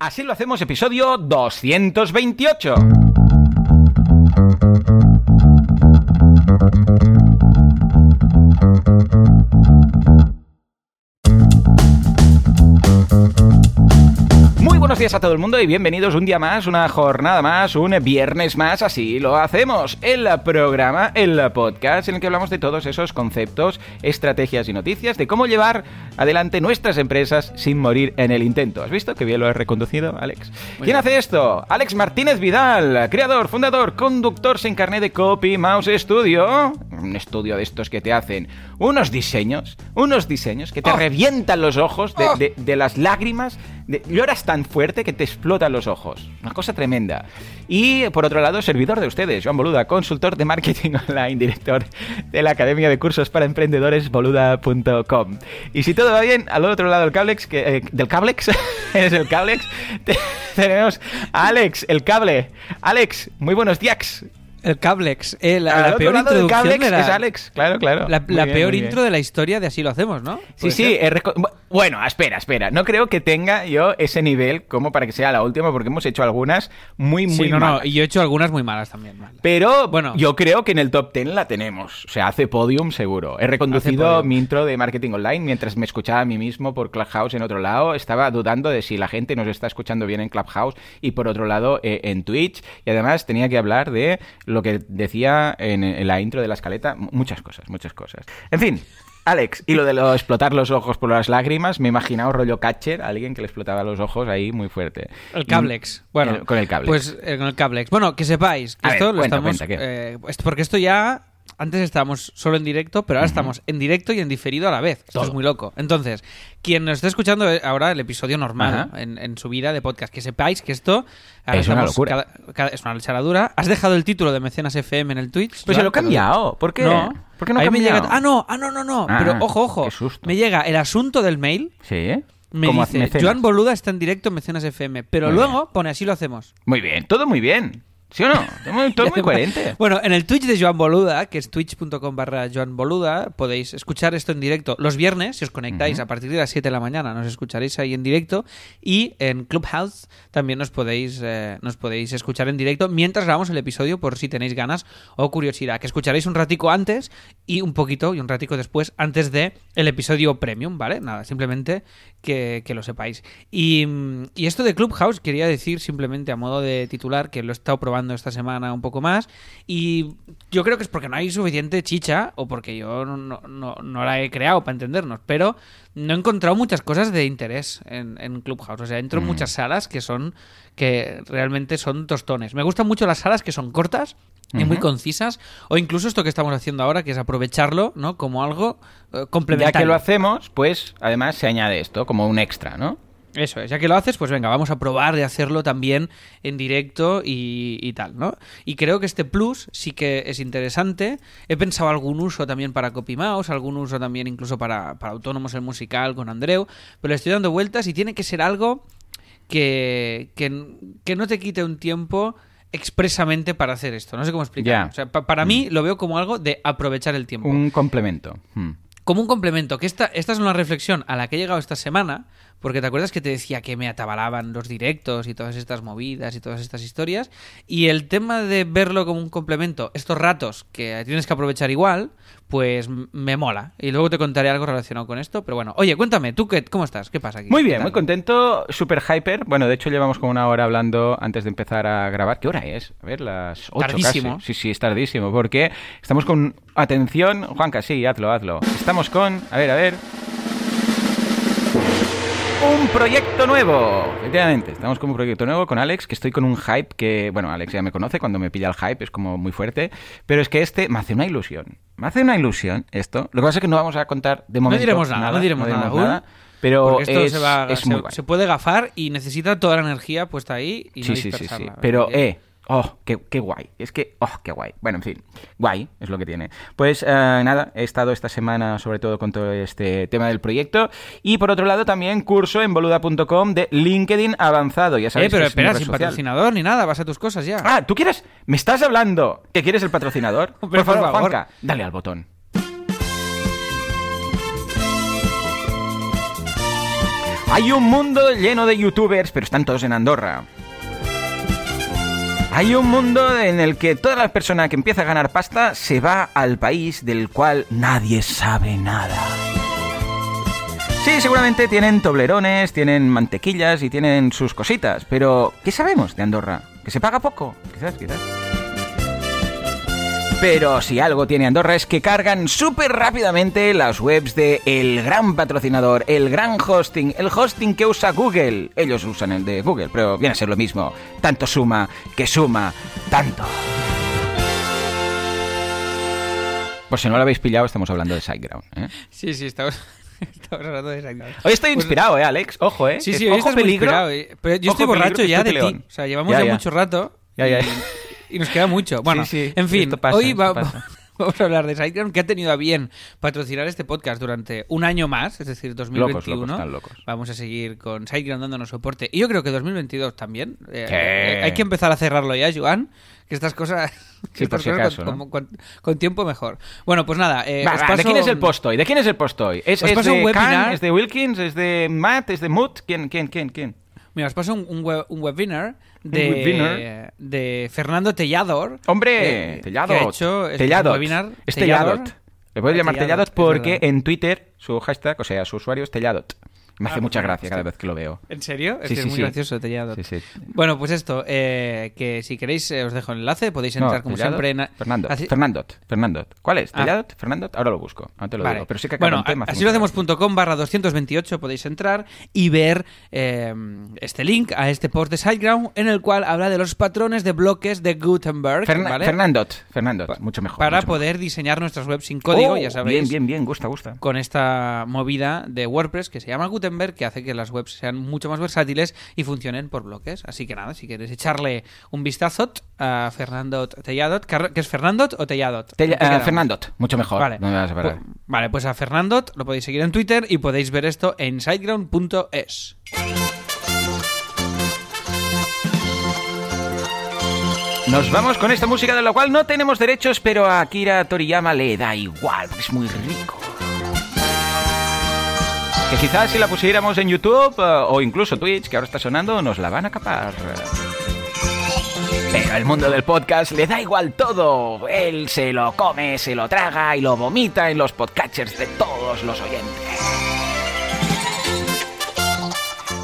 Así lo hacemos, episodio 228. Días a todo el mundo y bienvenidos un día más, una jornada más, un viernes más, así lo hacemos. El programa, el podcast en el que hablamos de todos esos conceptos, estrategias y noticias de cómo llevar adelante nuestras empresas sin morir en el intento. ¿Has visto que bien lo he reconducido, Alex? ¿Quién hace esto? Alex Martínez Vidal, creador, fundador, conductor sin carnet de Copy Mouse Studio. Un estudio de estos que te hacen unos diseños, unos diseños que te revientan los ojos de, de- de las lágrimas. De, lloras tan fuerte que te explotan los ojos. Una cosa tremenda. Y por otro lado, servidor de ustedes, Joan Boluda, consultor de marketing online, director de la Academia de Cursos para Emprendedores, boluda.com. Y si todo va bien, al otro lado del cablex, que, eh, del cablex, es el cablex, te- tenemos a Alex, el cable. Alex, muy buenos días. El Cablex. eh, la, la peor del introducción cablex era- es Alex, claro, claro. La, la bien, peor intro de la historia de Así lo hacemos, ¿no? Sí, ¿Puede sí, bueno, espera, espera. No creo que tenga yo ese nivel como para que sea la última, porque hemos hecho algunas muy, muy Sí, no, no. malas. Y yo he hecho algunas muy malas también. vale. Pero Bueno. yo creo que en el top 10 la tenemos. O sea, hace podium seguro. He reconducido mi intro de marketing online mientras me escuchaba a mí mismo por Clubhouse en otro lado. Estaba dudando de si la gente nos está escuchando bien en Clubhouse y por otro lado eh, en Twitch. Y además tenía que hablar de lo que decía en, en la intro de la escaleta. Muchas cosas, muchas cosas. En fin. Alex, y lo de lo explotar los ojos por las lágrimas, me he imaginado rollo catcher, alguien que le explotaba los ojos ahí muy fuerte. El Cablex. Bueno, El- con el Cablex. Pues eh, con el Cablex. Bueno, que sepáis que A ver, esto lo cuenta, estamos. eh, porque esto ya. Antes estábamos solo en directo, pero ahora estamos en directo y en diferido a la vez. Esto Todo. es muy loco. Entonces, quien nos esté escuchando eh, ahora el episodio normal en, en su vida de podcast, que sepáis que esto ahora Es una locura. cada- cada- es una lecharadura. ¿Has dejado el título de Mecenas FM en el Twitch? Pues se lo he cambiado. ¿Por qué? No. ¿Por qué no me llega- Ah, no, ah, no, no, no. Ah, Pero ojo, ojo. qué susto. Me llega el asunto del mail. Sí. Me dice. Joan Boluda está en directo en Mecenas FM. Pero Muy luego pone así lo hacemos. Muy bien, todo muy bien. ¿Sí o no? Todo muy, todo muy coherente. Bueno, en el Twitch de Joan Boluda, que es twitch.com barra Joan Boluda, podéis escuchar esto en directo los viernes, si os conectáis a partir de las 7 de la mañana, nos escucharéis ahí en directo. Y en Clubhouse también nos podéis, eh, nos podéis escuchar en directo mientras grabamos el episodio, por si tenéis ganas o curiosidad. Que escucharéis un ratico antes y un poquito y un ratico después, antes de el episodio premium, ¿vale? Nada, simplemente que, que lo sepáis. Y, y esto de Clubhouse quería decir simplemente a modo de titular que lo he estado probando esta semana un poco más y yo creo que es porque no hay suficiente chicha o porque yo no, no- no- la he creado para entendernos, pero no he encontrado muchas cosas de interés en, en Clubhouse. O sea, entro en muchas salas que son que realmente son tostones. Me gustan mucho las salas que son cortas y muy concisas o incluso esto que estamos haciendo ahora que es aprovecharlo no como algo eh, Ya complementario que lo hacemos, pues además se añade esto como un extra, ¿no? Eso es, ya que lo haces, pues venga, vamos a probar de hacerlo también en directo y, y tal, ¿no? Y creo que este plus sí que es interesante. He pensado algún uso también para CopyMouse, algún uso también incluso para, para autónomos el musical con Andreu, pero le estoy dando vueltas y tiene que ser algo que, que, que no te quite un tiempo expresamente para hacer esto. No sé cómo explicar. Ya. O sea, pa- para mí lo veo como algo de aprovechar el tiempo Un complemento. Hmm. como un complemento, que esta, esta es una reflexión a la que he llegado esta semana, porque te acuerdas que te decía que me atabalaban los directos y todas estas movidas y todas estas historias, y el tema de verlo como un complemento, estos ratos que tienes que aprovechar igual, pues me mola. Y luego te contaré algo relacionado con esto, pero bueno, oye, cuéntame, ¿tú qué, cómo estás? ¿Qué pasa aquí? Muy ¿Qué bien, muy contento, super hyper. Bueno, de hecho llevamos como una hora hablando antes de empezar a grabar. ¿Qué hora es? A ver, las 8 Tardísimo. casi. Sí, sí, es tardísimo, porque estamos con... Atención, Juanca, sí, hazlo, hazlo. Estamos con... A ver, a ver... Un proyecto nuevo. Efectivamente, estamos con un proyecto nuevo con Alex, que estoy con un hype que, bueno, Alex ya me conoce, cuando me pilla el hype es como muy fuerte, pero es que este me hace una ilusión. Me hace una ilusión esto. Lo que pasa es que no vamos a contar de momento diremos nada, no diremos nada aún. pero Porque esto es, se, va, es se, muy se puede gafar y necesita toda la energía puesta ahí y no sí, sí, sí, sí. dispersarla. Pero, eh, oh, qué, qué guay. Es que, oh, qué guay. Bueno, en fin, guay es lo que tiene. Pues eh, nada, he estado esta semana sobre todo con todo este tema del proyecto. Y por otro lado también curso en boluda.com de LinkedIn avanzado. Ya sabéis Eh, pero que es mi espera, sin patrocinador ni nada, vas a tus cosas ya. Ah, ¿tú quieres? ¿Me estás hablando que quieres el patrocinador? Por favor. Juanca, dale al botón. Hay un mundo lleno de youtubers, pero están todos en Andorra. Hay un mundo en el que toda la persona que empieza a ganar pasta se va al país del cual nadie sabe nada. Sí, seguramente tienen toblerones, tienen mantequillas y tienen sus cositas, pero ¿qué sabemos de Andorra? ¿Que se paga poco? Quizás, quizás. Pero si algo tiene Andorra es que cargan súper rápidamente las webs de el gran patrocinador, el gran hosting, el hosting que usa Google. Ellos usan el de Google, pero viene a ser lo mismo. Tanto suma que suma tanto. Por si no lo habéis pillado, estamos hablando de SiteGround. ¿eh? Sí, sí, estamos, estamos hablando de. Hoy estoy inspirado, ¿eh, Alex? Ojo, ¿eh? Sí, sí, hoy ojo estás muy peligro. inspirado, eh. Pero yo Ojo estoy borracho peligro, ya de ti. O sea, llevamos Ya, ya, ya. mucho rato Ya, ya. y nos queda mucho. Bueno, sí, en fin, pasa, hoy va- vamos a hablar de SiteGround, que ha tenido a bien patrocinar este podcast durante un año más, es decir, 2021. Locos, locos. Vamos a seguir con SiteGround dándonos soporte. Y yo creo que 2022 también. Eh, Sí. eh, hay que empezar a cerrarlo ya, Joan. Que estas cosas, Sí, estas cosas acaso, con, ¿no? con- con tiempo mejor. Bueno, pues nada. eh, Va, os va, ¿De quién es el post hoy? ¿De quién es el post hoy? ¿Es de Wilkins? ¿Es de Matt? ¿Es de Moot? ¿Quién, quién, quién, quién? Mira, os paso un, un, web- un webinar de, webinar. de Fernando Tellador. Hombre, eh, Telladot. que ha hecho este Telladot. webinar. Es Tellador. Telladot. Le puedes llamar Telladot, porque en Twitter su hashtag, o sea, su usuario es Telladot. Me hace Ah, mucha bueno, gracia cada vez que lo veo. ¿En serio? Es Sí, que sí, es muy sí. gracioso, sí. Bueno, pues esto, eh, que si queréis eh, os dejo el enlace, podéis No, entrar como siempre en... Fernandot. Así- Fernandot. Fernandot. ¿Cuál es? Ah. ¿Telladot? ¿Fernandot? Ahora lo busco. No te lo Vale. digo. Pero sí que bueno, en tema. así lo hacemos.com barra 228 podéis entrar y ver eh, este link a este post de SiteGround en el cual habla de los patrones de bloques de Gutenberg, ¿vale? Fernandot. Fernandot. Mucho mejor. para mucho mejor. poder diseñar nuestras webs sin código, Oh, ya sabéis. Bien, bien, bien. Gusta, gusta. con esta movida de WordPress que se llama Gutenberg, que hace que las webs sean mucho más versátiles y funcionen por bloques. Así que nada, si quieres echarle un vistazo a Fernando Telladot, que es Fernandot o Telladot. Tella- ¿En qué eh? Fernandot. Mucho mejor. Vale. No me vas a parar. Pu- vale, pues a Fernandot lo podéis seguir en Twitter y podéis ver esto en siteground.es. Nos vamos con esta música de la cual no tenemos derechos, pero a Akira Toriyama le da igual, porque es muy rico. Que quizás si la pusiéramos en YouTube eh, o incluso Twitch, que ahora está sonando, nos la van a capar. Pero al mundo del podcast le da igual todo. Él se lo come, se lo traga y lo vomita en los podcatchers de todos los oyentes.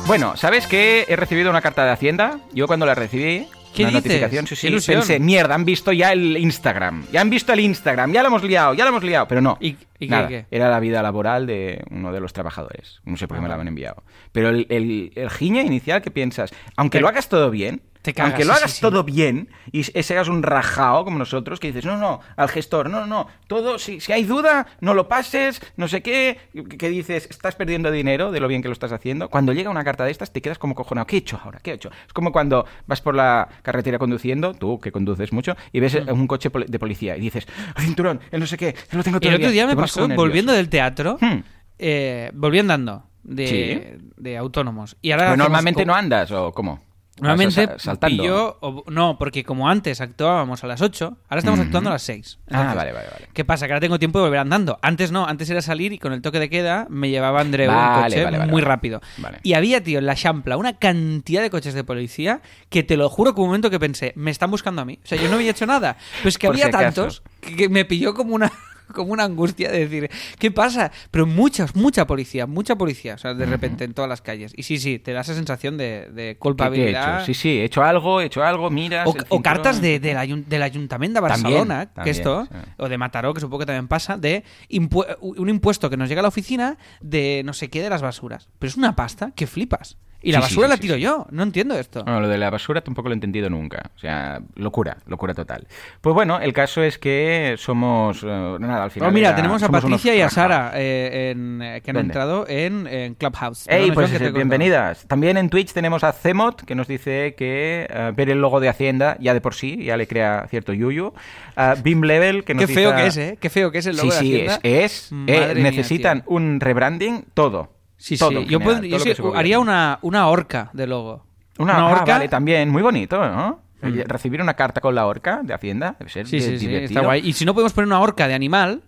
Bueno, ¿sabes que he recibido una carta de Hacienda? Yo cuando la recibí, ¿Qué una dices? notificación, sí, ¡Qué sí, pensé, mierda, han visto ya el Instagram. Ya han visto el Instagram, ya lo hemos liado, ya lo hemos liado. Pero no, ¿Y- y qué, nada, qué? era la vida laboral de uno de los trabajadores. No sé por qué Ah, me la vale. han enviado. Pero el, el, el giñe inicial que piensas, aunque lo hagas todo bien, te cagas, aunque lo hagas sí, sí. todo bien y seas un rajao como nosotros, que dices, no, no, al gestor, no, no, todo, si, si hay duda, no lo pases, no sé qué, que, que dices, estás perdiendo dinero de lo bien que lo estás haciendo. Cuando llega una carta de estas, te quedas como cojonado. ¿Qué he hecho ahora? ¿Qué he hecho? Es como cuando vas por la carretera conduciendo, tú que conduces mucho, y ves Mm. un coche de policía y dices, cinturón, el no sé qué, lo tengo todo El otro día me pasó, volviendo del teatro, Hmm. eh, volví andando de, Sí. de autónomos. Y ahora Pero normalmente no andas, ¿o cómo? Normalmente saltando. pilló- o- no, porque como antes actuábamos a las 8, ahora estamos actuando a las 6. Ah, vale, vale, vale. ¿Qué pasa? Que ahora tengo tiempo de volver andando. Antes no, antes era salir y con el toque de queda me llevaba Andreu un Vale, coche vale, vale, muy rápido. Vale. Y había, tío, en la Champla una cantidad de coches de policía que te lo juro que un momento que pensé, me están buscando a mí. O sea, yo no había hecho nada. Pero es que Por había si tantos que, que me pilló como una como una angustia de decir, ¿qué pasa? Pero muchas, mucha policía, mucha policía, o sea, de repente en todas las calles. Y sí, sí, te da esa sensación de, de ¿Qué- qué he culpabilidad. hecho? Sí, sí, he hecho algo, he hecho algo, miras. O, cartas de, del ayun- del Ayuntamiento de También, Barcelona, que también, esto, sí. o de Mataró, que supongo que también pasa, de impu- un impuesto que nos llega a la oficina de no sé qué de las basuras. Pero es una pasta que flipas. Y la Sí, sí, basura sí, la sí, tiro sí. yo, no entiendo esto. Bueno, lo de la basura tampoco lo he entendido nunca. O sea, locura, locura total. Pues bueno, el caso es que somos. eh, nada, al final. Oh, mira, era- tenemos a Patricia y a. Sara eh, en, eh, que han ¿Dónde? entrado en, en Clubhouse. Ey, pues bienvenidas. También en Twitch tenemos a Zemot, que nos dice que ver el logo de Hacienda ya de por sí ya le crea cierto yuyu. A Bim Level, que nos Qué feo dice- que es, ¿eh? Qué feo que es el logo Sí, de sí, Hacienda. es. es Madre mía, necesitan un rebranding, todo. Sí, Todo sí. Yo, sí- haría una, una horca de logo. Una, ah, horca. vale, también, muy bonito, ¿no? Mm. Recibir una carta con la horca de Hacienda debe ser Sí, di- sí, sí, divertido. está guay. Y si no podemos poner una horca de animal,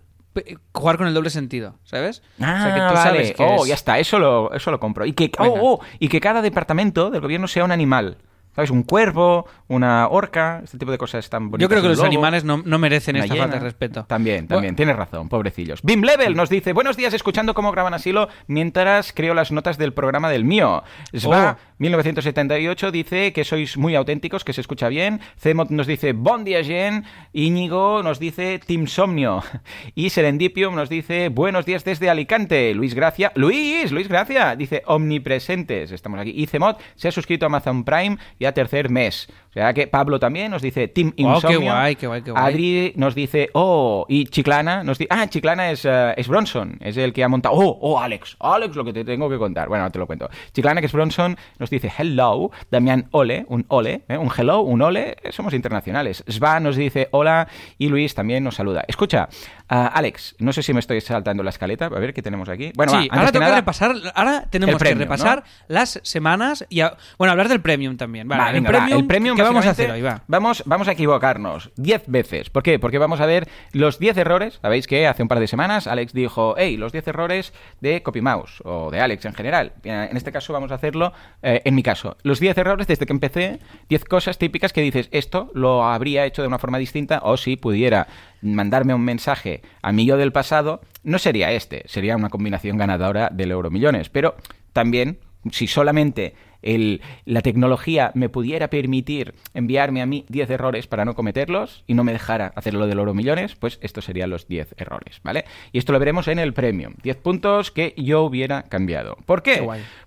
jugar con el doble sentido, ¿sabes? Ah, o sea, que tú vale. sabes que oh, es- ya está, eso lo, eso lo compro. Y que, oh, oh, y que cada departamento del gobierno sea un animal. ¿Sabes? Un cuervo, una orca, este tipo de cosas tan bonitas. Yo creo que los lobo, animales no, no merecen esta hiena. falta de respeto. También, también, tienes razón, pobrecillos. Bim Level nos dice, buenos días, escuchando cómo graban asilo mientras creo las notas del programa del mío. Sva, Oh. 1978, dice que sois muy auténticos, que se escucha bien. Cemot nos dice, bon dia, Jen. Íñigo nos dice, Team Somnio. Y Serendipium nos dice, buenos días desde Alicante. Luis Gracia, Luis, Luis Gracia, dice, omnipresentes. Estamos aquí. Y Cemot se ha suscrito a Amazon Prime ya tercer mes. O sea que Pablo también nos dice, Team Oh, qué Insomnio. guay, qué guay, qué guay. Adri nos dice, oh, y Chiclana nos dice, ah, Chiclana es, eh, es Bronson, es el que ha montado, oh, oh, Alex, Alex, lo que te tengo que contar. Bueno, te lo cuento. Chiclana, que es Bronson, nos dice, hello, Damián Ole, un ole, ¿eh? un hello, un ole, somos internacionales. Sva nos dice, hola, y Luis también nos saluda. Escucha, Alex, no sé si me estoy saltando la escaleta, a ver qué tenemos aquí. Bueno, va, antes ahora que nada- que repasar, ahora tenemos premium, que repasar ¿no? las semanas y a- bueno, hablar del premium también. Vale, Va, el, venga, va, premium, el premium ¿qué vamos a hacer hoy? Vamos, vamos a equivocarnos 10 veces. ¿Por qué? Porque vamos a ver los 10 errores. Sabéis que hace un par de semanas Alex dijo, hey, los 10 errores de CopyMouse o de Alex en general. En este caso vamos a hacerlo, eh, en mi caso, los 10 errores desde que empecé, 10 cosas típicas que dices, esto lo habría hecho de una forma distinta o si pudiera mandarme un mensaje a mí yo del pasado, no sería este, sería una combinación ganadora del Euromillones. Pero también, si solamente el- la tecnología me pudiera permitir enviarme a mí 10 errores para no cometerlos y no me dejara hacerlo del oro millones, pues estos serían los 10 errores, ¿vale? Y esto lo veremos en el premium. 10 puntos que yo hubiera cambiado. ¿Por qué?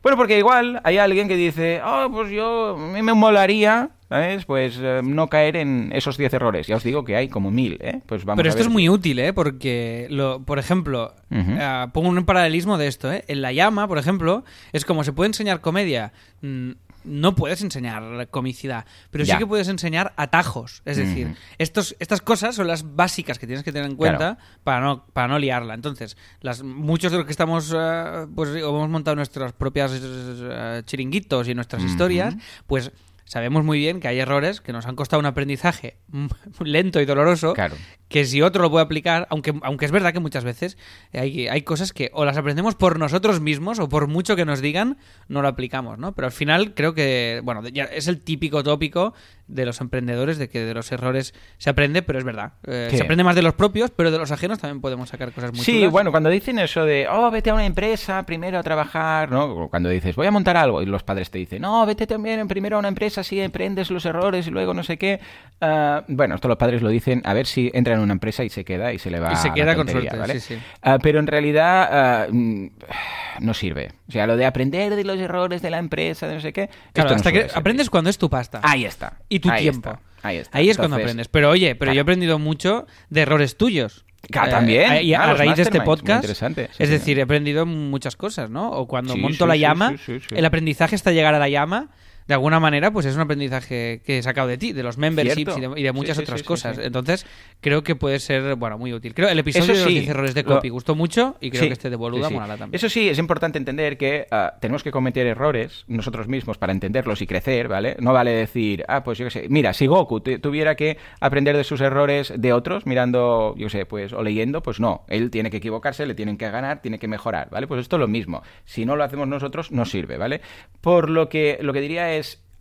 Bueno, porque igual hay alguien que dice, oh, pues yo, a mí me molaría, ¿sabes? Pues eh, no caer en esos 10 errores. Ya os digo que hay como mil, ¿eh? Pues vamos Pero a esto ver es muy útil, ¿eh? Porque, lo, por ejemplo, eh, pongo un paralelismo de esto, ¿eh? En La Llama, por ejemplo, es como se puede enseñar comedia. mm, No puedes enseñar comicidad, pero Ya. sí que puedes enseñar atajos. Es decir, estos, estas cosas son las básicas que tienes que tener en cuenta para, no, para no liarla. Entonces, las, muchos de los que estamos, eh, pues hemos montado nuestras propias eh, chiringuitos y nuestras historias, pues sabemos muy bien que hay errores que nos han costado un aprendizaje lento y doloroso Claro. Que si otro lo puede aplicar, aunque, aunque es verdad que muchas veces hay, hay cosas que o las aprendemos por nosotros mismos o por mucho que nos digan, no lo aplicamos, ¿no? Pero al final creo que, bueno, ya es el típico tópico de los emprendedores de que de los errores se aprende, pero es verdad. Eh. Se aprende más de los propios, pero de los ajenos también podemos sacar cosas muy Sí, chulas. bueno, cuando dicen eso de, oh, vete a una empresa primero a trabajar, ¿no? Cuando dices, voy a montar algo, y los padres te dicen, no, vete también primero a una empresa, si aprendes los errores y luego no sé qué. Ah, bueno, esto los padres lo dicen, a ver si entra en una empresa y se queda y se le va Y se la queda con tontería, suerte, ¿vale? sí, sí. Ah, pero en realidad mm, no sirve. O sea, lo de aprender de los errores de la empresa, de no sé qué. Claro, no hasta suele que aprendes cuando es tu pasta. Ahí está. y tu ahí tiempo. está, ahí está. Ahí es cuando Entonces, aprendes. Pero oye, pero yo he claro. aprendido mucho de errores tuyos. Claro, Eh, también. Y a, Ah, los raíz de este podcast. interesante, sí, es decir, he aprendido muchas cosas, ¿no? O cuando Sí, monto sí, la llama, el aprendizaje hasta llegar a la llama. De alguna manera, pues es un aprendizaje que he sacado de ti, de los memberships y de, y de Sí, muchas sí, otras sí, sí, cosas. Entonces, creo que puede ser, bueno, muy útil. Creo el episodio de los sí, 10 errores de lo- copy gustó mucho y creo que este de boluda molará también. Eso sí, es importante entender que ah, tenemos que cometer errores nosotros mismos para entenderlos y crecer, ¿vale? No vale decir, ah, pues yo qué sé, mira, si Goku tuviera que aprender de sus errores de otros mirando, yo sé, pues, o leyendo, pues no. Él tiene que equivocarse, le tienen que ganar, tiene que mejorar, ¿vale? Pues esto es lo mismo. Si no lo hacemos nosotros, no sirve, ¿vale? Por lo que lo que diría es,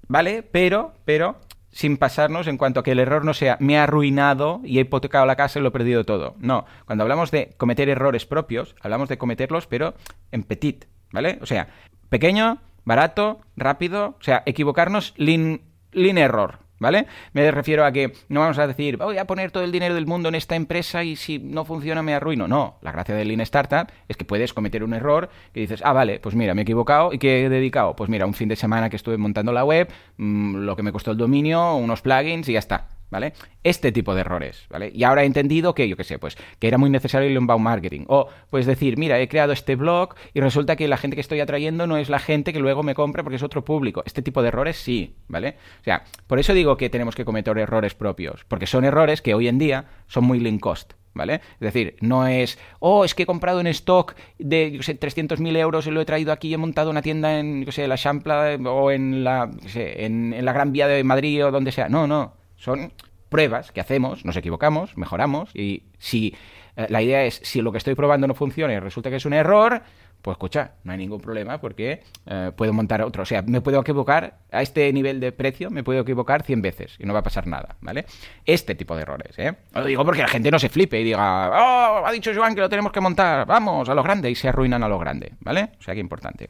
vale, pero, pero sin pasarnos en cuanto a que el error no sea me ha arruinado y he hipotecado la casa y lo he perdido todo. No, cuando hablamos de cometer errores propios, hablamos de cometerlos pero en petit, ¿vale? O sea, pequeño, barato, rápido, o sea, equivocarnos lean, lean error, ¿vale? Me refiero a que no vamos a decir, voy a poner todo el dinero del mundo en esta empresa y si no funciona me arruino. No, la gracia del Lean Startup es que puedes cometer un error que dices, ah, vale, pues mira, me he equivocado y ¿qué he dedicado? Pues mira, un fin de semana que estuve montando la web, mm, lo que me costó el dominio, unos plugins y ya está. ¿Vale? Este tipo de errores, ¿vale? Y ahora he entendido que, yo qué sé, pues, que era muy necesario el inbound marketing. O, pues decir, mira, he creado este blog y resulta que la gente que estoy atrayendo no es la gente que luego me compra porque es otro público. Este tipo de errores sí, ¿vale? O sea, por eso digo que tenemos que cometer errores propios, porque son errores que hoy en día son muy lean cost. ¿Vale? Es decir, no es, oh, es que he comprado en stock de, yo sé, 300.000 euros y lo he traído aquí he montado una tienda en, yo sé, la Champla eh, o en la, yo sé, en la Gran Vía de Madrid o donde sea. No, no. Son pruebas que hacemos, nos equivocamos, mejoramos y si Eh, la idea es, si lo que estoy probando no funciona y resulta que es un error, pues escucha, no hay ningún problema porque eh, puedo montar otro. O sea, me puedo equivocar a este nivel de precio, me puedo equivocar 100 veces y no va a pasar nada, ¿vale? Este tipo de errores, ¿eh? Lo digo porque la gente no se flipe y diga, oh, ha dicho Joan que lo tenemos que montar, vamos, a lo grande y se arruinan a lo grande, ¿vale? O sea, que importante.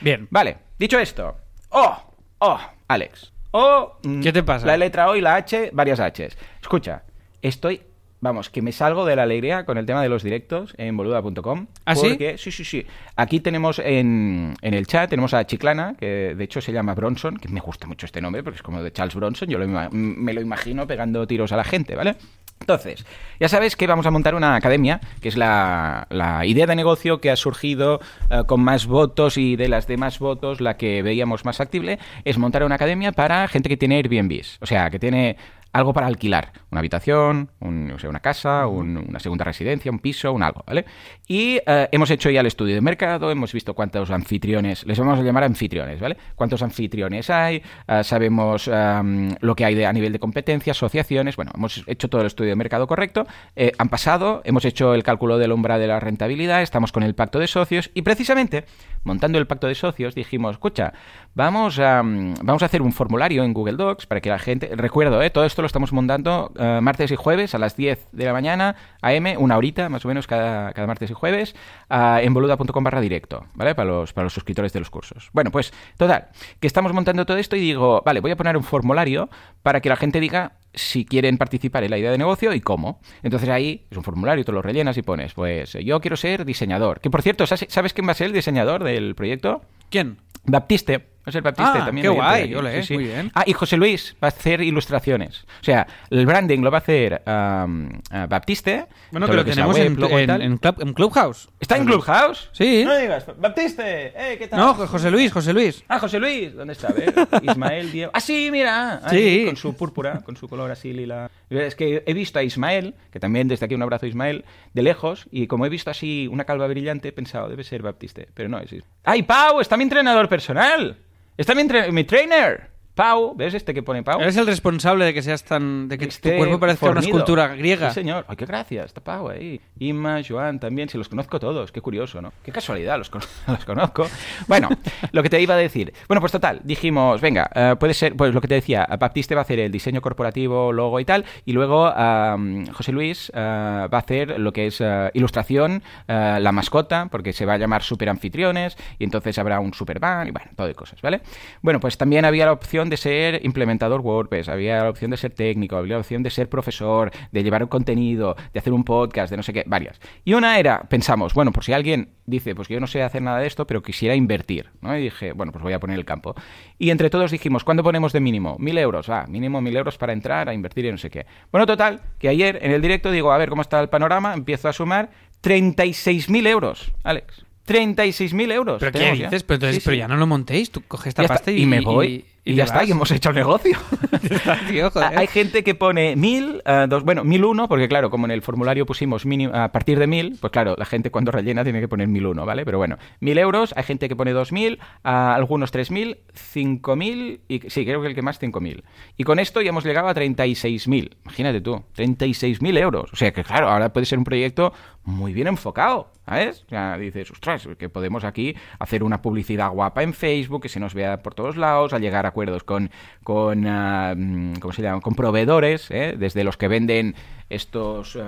Bien. Vale, dicho esto, oh, oh, Alex, oh, mm, ¿Qué te pasa? La letra O y la H, varias Hs. Escucha, estoy Vamos, que me salgo de la alegría con el tema de los directos en boluda.com. ¿Ah, sí? Porque, sí, sí, sí. Aquí tenemos en, en el chat, tenemos a Chiclana, que de hecho se llama Bronson, que me gusta mucho este nombre porque es como de Charles Bronson. Yo lo me lo imagino pegando tiros a la gente, ¿vale? Entonces, ya sabes que vamos a montar una academia, que es la, idea de negocio que ha surgido eh, con más votos y de las demás votos, la que veíamos más factible, es montar una academia para gente que tiene Airbnbs, o sea, que tiene algo para alquilar, una habitación, un- o sea, una casa, un- una segunda residencia, un piso, un algo, ¿vale? Y eh, hemos hecho ya el estudio de mercado, hemos visto cuántos anfitriones, les vamos a llamar anfitriones, ¿vale? Cuántos anfitriones hay, eh, sabemos em, lo que hay de- a nivel de competencia, asociaciones, bueno, hemos hecho todo el estudio de mercado correcto, eh, han pasado, hemos hecho el cálculo del umbral de la rentabilidad, estamos con el pacto de socios y precisamente montando el pacto de socios dijimos, escucha, vamos a, mm, vamos a hacer un formulario en Google Docs para que la gente, recuerdo, eh, todo esto lo estamos montando eh, martes y jueves a las 10 de la mañana, AM, una horita más o menos cada, cada martes y jueves, en boluda.com barra directo, ¿vale? Para los, para los suscriptores de los cursos. Bueno, pues total, que estamos montando todo esto y digo, vale, voy a poner un formulario para que la gente diga si quieren participar en la idea de negocio y cómo. Entonces ahí es un formulario, tú lo rellenas y pones, pues yo quiero ser diseñador. Que por cierto, ¿sabes sabes quién va a ser el diseñador del proyecto? ¿Quién? Baptiste. Va a ser Baptiste Ah, también. qué guay, muy bien. Ah, y José Luis va a hacer ilustraciones. O sea, el branding lo va a hacer um, Baptiste. Bueno, que lo que es tenemos web, en, en- en Club- en Clubhouse. ¿Está en Clubhouse? Sí. No digas, Baptiste, eh, ¿qué tal? No, José Luis, José Luis. Ah, José Luis, ¿dónde está? A ver, Ismael, Diego. Ah, sí, mira. ahí, Sí. Con su púrpura, con su color así lila. Es que he visto a Ismael, que también desde aquí un abrazo a Ismael, de lejos, y como he visto así una calva brillante, he pensado, debe ser Baptiste, pero no es. ¡Ay, Pau! ¡Está mi entrenador personal! ¡Está mi, entre- mi trainer! Pau, ¿ves este que pone Pau? Eres el responsable de que seas tan. de que Este tu cuerpo parezca una fornido. escultura griega. Sí, señor. Ay, qué gracia, está Pau ahí. Inma, Joan también, si los conozco todos, qué curioso, ¿no? Qué casualidad, los, con- los conozco. Bueno, lo que te iba a decir. Bueno, pues total, dijimos, venga, eh, puede ser, pues lo que te decía, Baptiste va a hacer el diseño corporativo, logo y tal, y luego am, José Luis eh, va a hacer lo que es eh, ilustración, eh, la mascota, porque se va a llamar super anfitriones, y entonces habrá un superman, y bueno, todo de cosas, ¿vale? Bueno, pues también había la opción de ser implementador WordPress, había la opción de ser técnico, había la opción de ser profesor, de llevar un contenido, de hacer un podcast, de no sé qué, varias. Y una era, pensamos, bueno, por si alguien dice, pues que yo no sé hacer nada de esto, pero quisiera invertir, ¿no? Y dije, bueno, pues voy a poner el campo. Y entre todos dijimos, ¿cuándo ponemos de mínimo? Mil euros, va, mínimo mil euros para entrar a invertir y no sé qué. Bueno, total, que ayer en el directo digo, a ver cómo está el panorama, empiezo a sumar 36.000 euros, Alex. 36.000 euros. ¿Pero qué tenemos ya. dices? Pero entonces, Sí, sí. pero ya no lo montéis. Tú coges esta Ya pasta y, y me voy. Y, te ya está, y hemos hecho el negocio. Tío. Hay gente que pone mil, ah, dos, bueno, mil uno, porque claro, como en el formulario pusimos mínimo, a partir de mil, pues claro, la gente cuando rellena tiene que poner mil uno, ¿vale? Pero bueno, mil euros, hay gente que pone dos mil, ah, algunos tres mil, cinco mil, y sí, creo que el que más cinco mil. Y con esto ya hemos llegado a 36.000, imagínate tú, 36.000 euros. O sea que claro, ahora puede ser un proyecto muy bien enfocado, ¿sabes? O sea, dices, ostras, que podemos aquí hacer una publicidad guapa en Facebook, que se nos vea por todos lados, a llegar a acuerdos con, con ah, mm, ¿cómo se llama? Con proveedores, ¿eh? desde los que venden estos,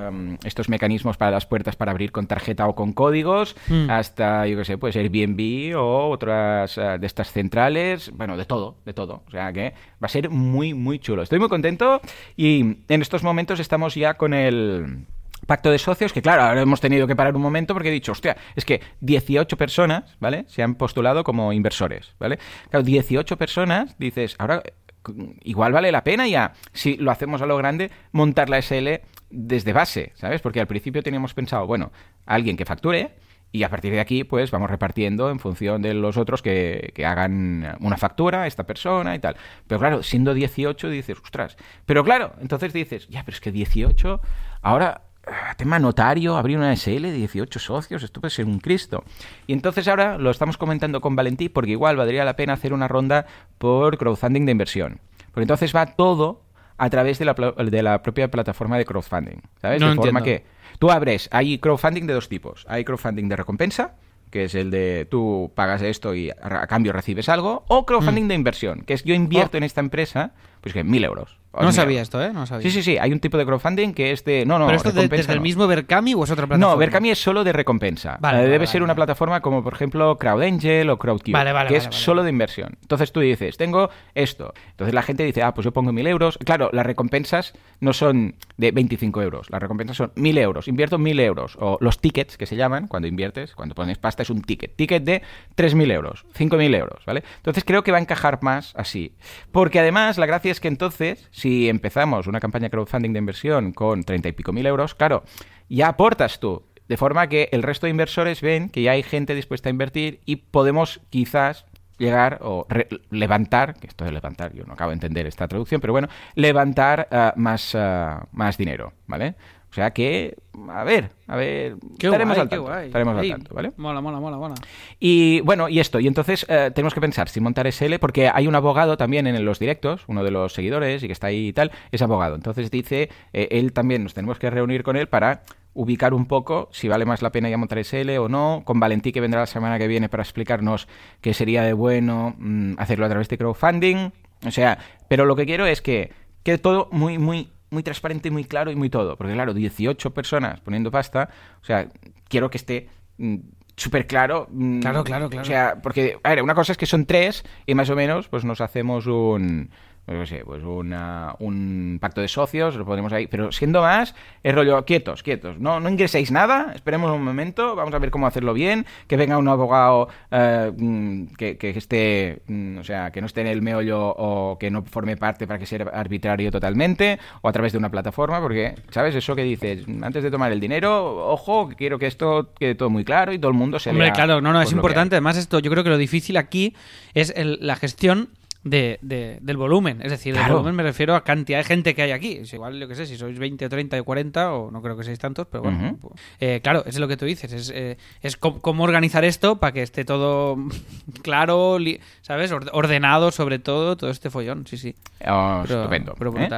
estos mecanismos para las puertas para abrir con tarjeta o con códigos, Mm. hasta, yo qué sé, pues Airbnb o otras ah, de estas centrales, bueno, de todo, de todo. O sea que va a ser muy, muy chulo. Estoy muy contento y en estos momentos estamos ya con el pacto de socios, que claro, ahora hemos tenido que parar un momento porque he dicho, hostia, es que 18 personas, ¿vale? Se han postulado como inversores, ¿vale? Claro, 18 personas, dices, ahora igual vale la pena ya, si lo hacemos a lo grande, montar la SL desde base, ¿sabes? Porque al principio teníamos pensado, bueno, alguien que facture, y a partir de aquí, pues vamos repartiendo en función de los otros que, que hagan una factura esta persona y tal. Pero claro, siendo 18 dices, ostras. Pero claro, entonces dices, ya, pero es que 18, ahora ah, tema notario, abrir una SL de 18 socios, esto puede ser un Cristo. Y entonces ahora lo estamos comentando con Valentí porque igual valdría la pena hacer una ronda por crowdfunding de inversión. Porque entonces va todo a través de la, de la propia plataforma de crowdfunding. ¿Sabes? No de forma que tú abres, hay crowdfunding de dos tipos. Hay crowdfunding de recompensa, que es el de tú pagas esto y a a cambio recibes algo, o crowdfunding de inversión, que es yo invierto Oh. en esta empresa, pues que mil euros. No sabía esto, ¿eh? No sabía. Sí, sí, sí, hay un tipo de crowdfunding que es de... No, no, ¿Pero esto de- desde el no. mismo Berkami o es otra plataforma? No, Berkami es solo de recompensa. Vale, vale, debe vale, ser una plataforma como, por ejemplo, CrowdAngel o CrowdCube, Vale, vale, que vale, es vale. solo de inversión. Entonces tú dices, tengo esto. Entonces la gente dice, ah, pues yo pongo mil euros. Claro, las recompensas no son de 25 euros. Las recompensas son mil euros. Invierto mil euros. O los tickets, que se llaman, cuando inviertes, cuando pones pasta, es un ticket. Ticket de 3.000 euros, 5.000 euros, ¿vale? Entonces creo que va a encajar más así. Porque además, la gracia es que entonces, si empezamos una campaña crowdfunding de inversión con 30 y pico mil euros, claro, ya aportas tú. De forma que el resto de inversores ven que ya hay gente dispuesta a invertir y podemos quizás llegar o re- levantar, que esto de levantar, yo no acabo de entender esta traducción, pero bueno, levantar ah, más, ah, más dinero, ¿vale? O sea que, a ver, a ver, Qué estaremos guay, al qué tanto, guay. estaremos al tanto, ¿vale? Mola, mola, mola, mola. Y bueno, y esto, y entonces eh, tenemos que pensar si montar SL, porque hay un abogado también en los directos, uno de los seguidores y que está ahí y tal, es abogado. Entonces dice, eh, él también nos tenemos que reunir con él para ubicar un poco si vale más la pena ya montar SL o no, con Valentí que vendrá la semana que viene para explicarnos qué sería de bueno mm, hacerlo a través de crowdfunding. O sea, pero lo que quiero es que quede todo muy, muy, muy transparente, muy claro y muy todo. Porque claro, 18 personas poniendo pasta, o sea, quiero que esté mm, súper claro. mm, Claro, claro, claro. O sea, porque, a ver, una cosa es que son tres y más o menos pues nos hacemos un... No sé, pues una- un pacto de socios, lo ponemos ahí, pero siendo más, es rollo, quietos, quietos, no, no ingreséis nada, esperemos un momento, vamos a ver cómo hacerlo bien, que venga un abogado eh, mm, que, que esté, mm, o sea, que no esté en el meollo o que no forme parte para que sea arbitrario totalmente, o a través de una plataforma, porque, ¿sabes? Eso que dices, antes de tomar el dinero, ojo, quiero que esto quede todo muy claro y todo el mundo se Hombre, lea, claro, no, no, pues, es importante. Además, esto, yo creo que lo difícil aquí es el- la gestión de, de- del volumen. Es decir, del Claro. volumen me refiero a cantidad de gente que hay aquí. Es igual, yo qué sé, si sois 20, 30 o 40, o no creo que seáis tantos, pero bueno. Pues, eh, claro, eso es lo que tú dices. Es, eh, es cómo organizar esto para que esté todo claro, ¿sabes? Orde- Ordenado, sobre todo, todo este follón. Sí, sí. Oh, Pero- estupendo. pero ¿eh?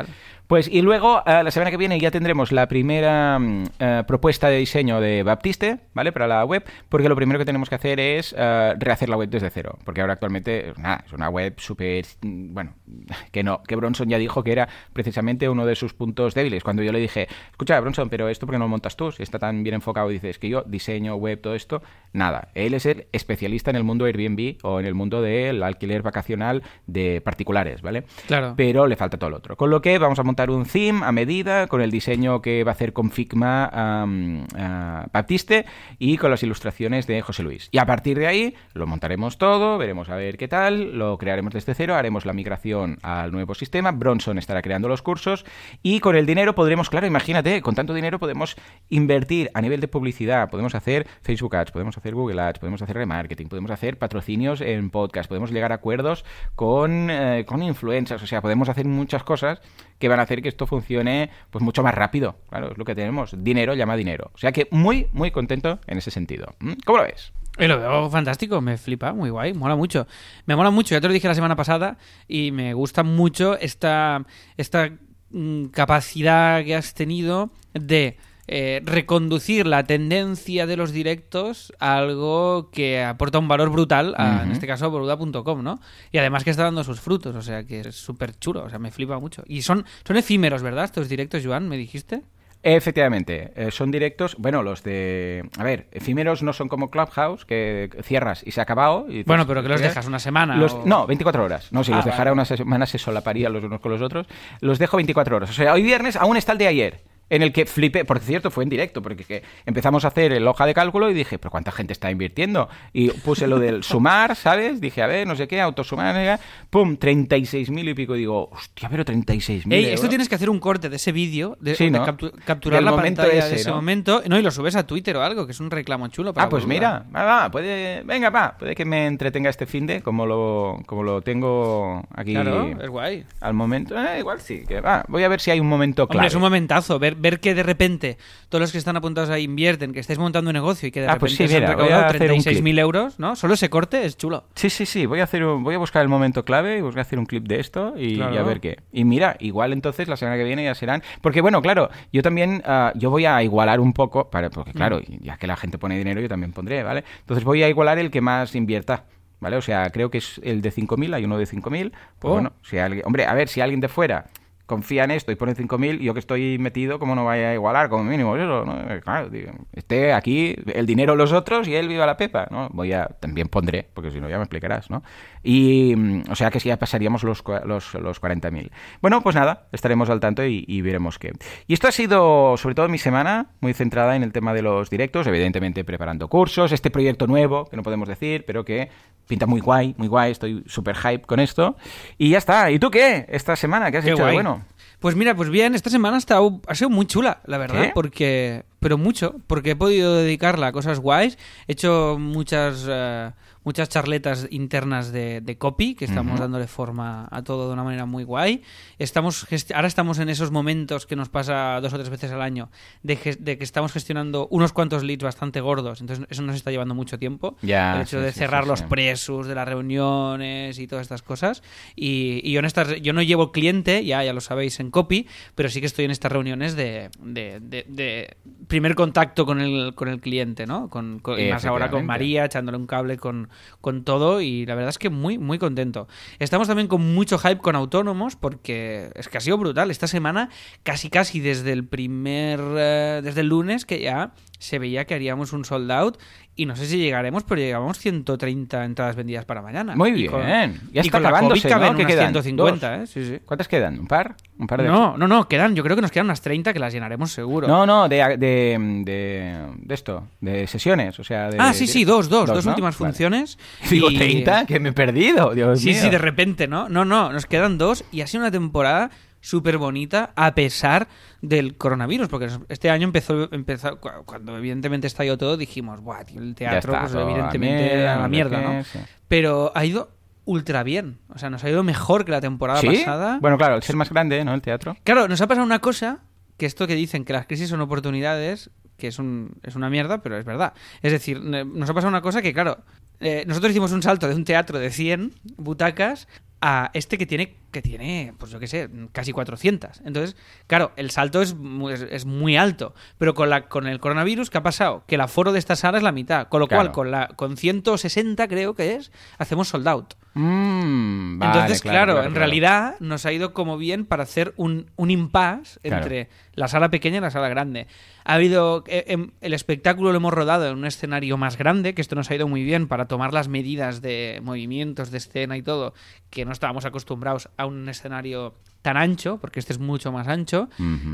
Pues y luego, eh, la semana que viene ya tendremos la primera mm, eh, propuesta de diseño de Baptiste, ¿vale? Para la web, porque lo primero que tenemos que hacer es eh, rehacer la web desde cero, porque ahora actualmente nada, es una web súper, mm, bueno, que no, que Bronson ya dijo que era precisamente uno de sus puntos débiles. Cuando yo le dije, escucha, Bronson, pero esto porque no lo montas tú, si está tan bien enfocado, dices que yo diseño web, todo esto, nada. Él es el especialista en el mundo Airbnb o en el mundo del alquiler vacacional de particulares, ¿vale? Claro. pero le falta todo lo otro. Con lo que vamos a montar un theme a medida con el diseño que va a hacer con Figma a Baptiste y con las ilustraciones de José Luis. Y a partir de ahí lo montaremos todo, veremos a ver qué tal, lo crearemos desde cero, haremos la migración al nuevo sistema, Bronson estará creando los cursos y con el dinero podremos, claro, imagínate, con tanto dinero podemos invertir a nivel de publicidad, podemos hacer Facebook Ads, podemos hacer Google Ads, podemos hacer remarketing, podemos hacer patrocinios en podcast, podemos llegar a acuerdos con, eh, con influencers, o sea, podemos hacer muchas cosas que van a hacer que esto funcione pues mucho más rápido. Claro, es lo que tenemos. Dinero llama dinero. O sea que muy, muy contento en ese sentido. ¿Mm? ¿Cómo lo ves? Y lo veo fantástico, me flipa, muy guay, mola mucho. Me mola mucho, ya te lo dije la semana pasada, y me gusta mucho esta, esta mm, capacidad que has tenido de eh, reconducir la tendencia de los directos a algo que aporta un valor brutal, a, en este caso a boluda.com, ¿no? Y además que está dando sus frutos, o sea que es súper chulo, o sea, me flipa mucho. Y son, son efímeros, ¿verdad? Estos directos, Joan, me dijiste. Efectivamente, eh, son directos, bueno, los de... A ver, efímeros no son como Clubhouse, que cierras y se ha acabado. y Bueno, pero que los dejas una semana. Los- o- No, 24 horas. No, si Ah, los vale, dejara una semana se solaparían los unos con los otros. Los dejo 24 horas. O sea, hoy viernes aún está el de ayer. En el que flipé, por cierto, fue en directo, porque empezamos a hacer el hoja de cálculo y dije, pero ¿cuánta gente está invirtiendo? Y puse lo del sumar, ¿sabes? Dije, a ver, no sé qué, autosumar, pum, 36.000 y pico. Y digo, hostia, pero 36.000 Ey, euros. esto tienes que hacer un corte de ese vídeo, de, Sí, de ¿no? captu- capturar Del la pantalla ese, de ese ¿no? momento, no, y lo subes a Twitter o algo, que es un reclamo chulo para Ah, pues mira, va, va, puede, venga, va, puede que me entretenga este fin de como lo, como lo tengo aquí Claro, es guay. al momento. Eh, igual sí, que va, voy a ver si hay un momento. Hombre, es un momentazo ver, ver que de repente todos los que están apuntados ahí invierten, que estáis montando un negocio y que de Ah, repente pues sí, se han mira, a recaudado hacer un clip. 36.000 euros, ¿no? Solo ese corte es chulo. Sí, sí, sí. Voy a hacer un- voy a buscar el momento clave y voy a hacer un clip de esto y, Claro. y a ver qué. Y mira, igual entonces la semana que viene ya serán. Porque bueno, claro, yo también ah, yo voy a igualar un poco, para, porque claro, ya que la gente pone dinero, yo también pondré, ¿vale? Entonces voy a igualar el que más invierta. ¿Vale? O sea, creo que es el de 5.000, hay uno de 5.000. Pues Oh. bueno, si alguien... Hombre, a ver, si alguien de fuera confía en esto y pone 5.000, yo que estoy metido, ¿cómo no vaya a igualar como mínimo eso? ¿no? Eh, Claro, digo, esté aquí el dinero los otros y él viva la pepa, ¿no? Voy a, también pondré, porque si no ya me explicarás, ¿no? Y, mm, o sea que sí, ya pasaríamos los, los, los 40.000. Bueno, pues nada, estaremos al tanto y veremos qué. Y esto ha sido, sobre todo mi semana, muy centrada en el tema de los directos, evidentemente preparando cursos, este proyecto nuevo, que no podemos decir, pero que pinta muy guay, muy guay, estoy súper hype con esto. Y ya está. ¿Y tú qué? Esta semana, ¿qué has Qué hecho de bueno? Pues mira, pues bien, esta semana ha, estado- ha sido muy chula, la verdad, porque pero mucho, porque he podido dedicarla a cosas guays, he hecho muchas eh, muchas charletas internas de, de copy que estamos dándole forma a todo de una manera muy guay. Estamos ahora estamos en esos momentos que nos pasa dos o tres veces al año de, que estamos gestionando unos cuantos leads bastante gordos, entonces eso nos está llevando mucho tiempo. El hecho sí, de sí, cerrar sí, los presos de las reuniones y todas estas cosas. Y, y yo en estas yo no llevo cliente, ya, ya lo sabéis, en copy, pero sí que estoy en estas reuniones de, de- de- de primer contacto con el, con el cliente, ¿no? Con, con- y más ahora con. María, echándole un cable con, con todo, y la verdad es que muy, muy contento. Estamos también con mucho hype con autónomos, porque es que ha sido brutal. Esta semana, casi casi desde el primer. eh, desde el lunes, que ya se veía que haríamos un sold out. Y no sé si llegaremos, pero llegamos 130 entradas vendidas para mañana. Muy Y con- bien. Ya y está con la COVID caben ¿no? ¿Qué unas quedan? 150, Dos. ¿eh? Sí, sí. ¿Cuántas quedan? ¿Un par? ¿Un par de No, no, no, quedan. Yo creo que nos quedan unas 30 que las llenaremos seguro. No, no, de, de, de, de esto, de sesiones, o sea... De, ah, sí, sí, dos, dos, dos, ¿no? últimas Vale. funciones. Digo, y- 30, que me he perdido, Dios Sí, mío. sí, de repente, ¿no? No, no, nos quedan dos y ha sido una temporada súper bonita a pesar del coronavirus, porque este año empezó, empezó cu- cuando evidentemente estalló todo, dijimos, buah, tío, el teatro, está, pues evidentemente a la mierda, ¿no? sí. Pero ha ido ultra bien, o sea, nos ha ido mejor que la temporada ¿Sí? pasada. Bueno, claro, el ser más grande, ¿no? El teatro. Claro, nos ha pasado una cosa, que esto que dicen que las crisis son oportunidades, que es, un, es una mierda, pero es verdad. Es decir, nos ha pasado una cosa que, claro, eh, nosotros hicimos un salto de un teatro de 100 butacas a este que tiene, que tiene, pues yo qué sé, casi 400. Entonces, claro, el salto es muy, es, es muy alto. Pero con, la, con el coronavirus, ¿qué ha pasado? Que el aforo de esta sala es la mitad. Con lo Claro. cual, con, la, con 160 creo que es, hacemos sold out. Mm, vale, Entonces, claro, en claro. realidad nos ha ido como bien para hacer un, un impasse entre la sala pequeña y la sala grande. Ha habido. eh, em, el espectáculo lo hemos rodado en un escenario más grande, que esto nos ha ido muy bien para tomar las medidas de movimientos, de escena y todo, que no estábamos acostumbrados a un escenario tan ancho, porque este es mucho más ancho.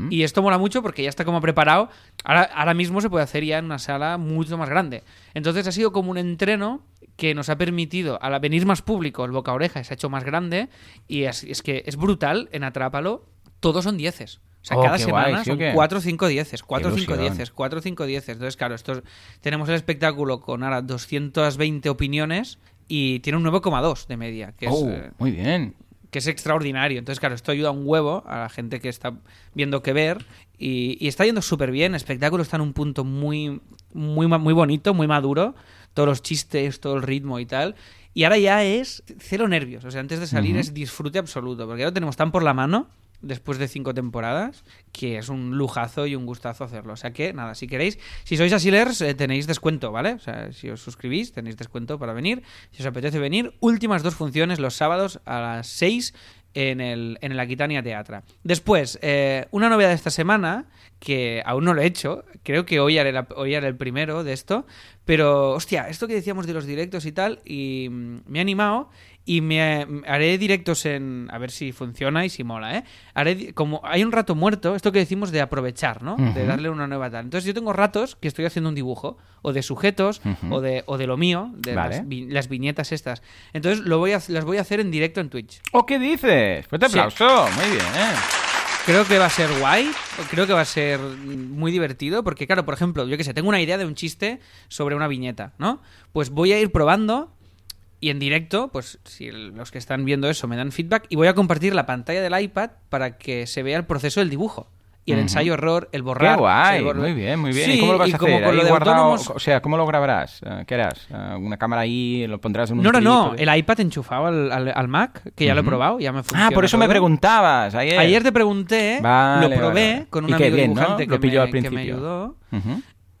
Y esto mola mucho porque ya está como preparado. Ahora, ahora mismo se puede hacer ya en una sala mucho más grande. Entonces ha sido como un entreno que nos ha permitido, al venir más público, el boca a oreja se ha hecho más grande. Y es, es que es brutal en Atrápalo. Todos son dieces. O sea, Oh, cada semana guay, ¿sí o son qué? 4 o 5 dieces, 4 o 5 ilusión. dieces, 4 o 5 dieces. Entonces, claro, esto es- tenemos el espectáculo con ahora 220 opiniones y tiene un 9,2 de media, que es, Oh, eh, muy bien. Que es extraordinario. Entonces, claro, esto ayuda un huevo a la gente que está viendo qué ver y, y está yendo súper bien. El espectáculo está en un punto muy, muy, muy bonito, muy maduro. Todos los chistes, todo el ritmo y tal. Y ahora ya es cero nervios. O sea, antes de salir es disfrute absoluto. Porque ya lo tenemos tan por la mano después de cinco temporadas que es un lujazo y un gustazo hacerlo. O sea que, nada, si queréis, si sois asilers, eh, tenéis descuento, ¿vale? O sea, si os suscribís, tenéis descuento para venir. Si os apetece venir, últimas dos funciones los sábados a las 6 en el, en el Aquitania Teatra. Después, eh, una novedad de esta semana, que aún no lo he hecho, creo que hoy haré, hoy haré el primero de esto, pero, hostia, esto que decíamos de los directos y tal, y mm, me he animado y me haré directos en... A ver si funciona y si mola, ¿eh? Haré, como hay un rato muerto, esto que decimos de aprovechar, ¿no? De darle una nueva tal. Entonces yo tengo ratos que estoy haciendo un dibujo, o de sujetos, o, de, o de lo mío, de Vale. las, vi- las viñetas estas. Entonces lo voy a, las voy a hacer en directo en Twitch. ¿O qué dices? Fuerte Sí. aplauso. Muy bien. Creo que va a ser guay, creo que va a ser muy divertido, porque claro, por ejemplo, yo que sé, tengo una idea de un chiste sobre una viñeta, ¿no? Pues voy a ir probando y en directo, pues si los que están viendo eso me dan feedback y voy a compartir la pantalla del iPad para que se vea el proceso del dibujo. y el ensayo error, el borrar. Qué guay, muy bien, muy bien. Sí, ¿Y cómo lo vas a como hacer? con lo guardado- autónomos- O sea, ¿cómo lo grabarás? Eh, ¿Qué harás? Eh, ¿Una cámara ahí? ¿Lo pondrás en un No, no, no, el iPad enchufado al, al- al Mac, que ya lo he probado, ya me funciona Ah, por eso me preguntabas ayer. Ayer te pregunté, Vale, lo probé vale, con un Y qué amigo bien, ¿no? dibujante Lo que, pilló me, al que me principio. ayudó.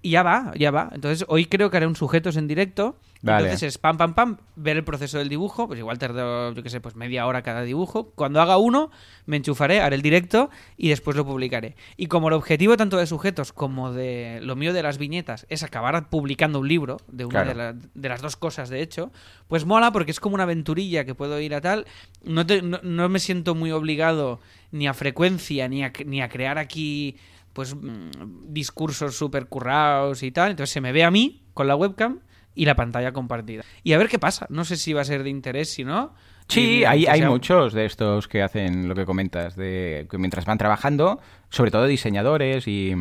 Y ya va, ya va. Entonces, hoy creo que haré un sujetos en directo. Vale. Entonces es pam, pam, pam, ver el proceso del dibujo. Pues igual tardo, yo qué sé, pues media hora cada dibujo. Cuando haga uno, me enchufaré, haré el directo y después lo publicaré. Y como el objetivo tanto de sujetos como de lo mío de las viñetas es acabar publicando un libro, de una Claro. de, la- de las dos cosas, de hecho, pues mola porque es como una aventurilla que puedo ir a tal. No, te- no, no me siento muy obligado ni a frecuencia, ni a, ni a crear aquí pues mm, discursos súper currados y tal. Entonces se me ve a mí con la webcam y la pantalla compartida. Y a ver qué pasa. No sé si va a ser de interés, si no. Sí, Y- hay, hay sea- muchos de estos que hacen lo que comentas, de que mientras van trabajando, sobre todo diseñadores y,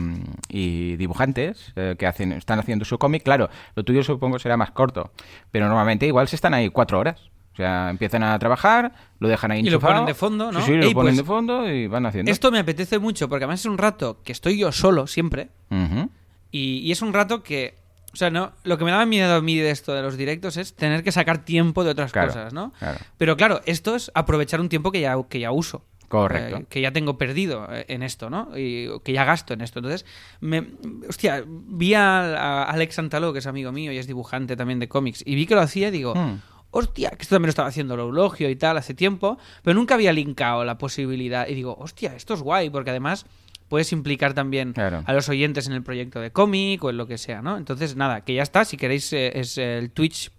y dibujantes eh, que hacen, están haciendo su cómic. Claro, lo tuyo supongo será más corto, pero normalmente igual se están ahí cuatro horas. O sea, empiezan a trabajar, lo dejan ahí Y lo enchufado. ponen de fondo, ¿no? Sí, sí, lo Ey, ponen pues, de fondo y van haciendo. Esto me apetece mucho porque además es un rato que estoy yo solo siempre. Ujú. Y, y es un rato que. O sea, no, lo que me daba miedo a mí de esto de los directos es tener que sacar tiempo de otras Claro, cosas, ¿no? claro. Pero claro, esto es aprovechar un tiempo que ya, que ya uso. Correcto. Eh, que ya tengo perdido eh, en esto, ¿no? Y que ya gasto en esto. Entonces, me, hostia, vi a, a Alex Santaló, que es amigo mío y es dibujante también de cómics, y vi que lo hacía y digo, Hmm. Hostia, que esto también lo estaba haciendo el Eulogio y tal hace tiempo, pero nunca había linkado la posibilidad. Y digo, hostia, esto es guay, porque además puedes implicar también Claro. a los oyentes en el proyecto de cómic o en lo que sea, ¿no? Entonces, nada, que ya está. Si queréis, eh, es el twitch.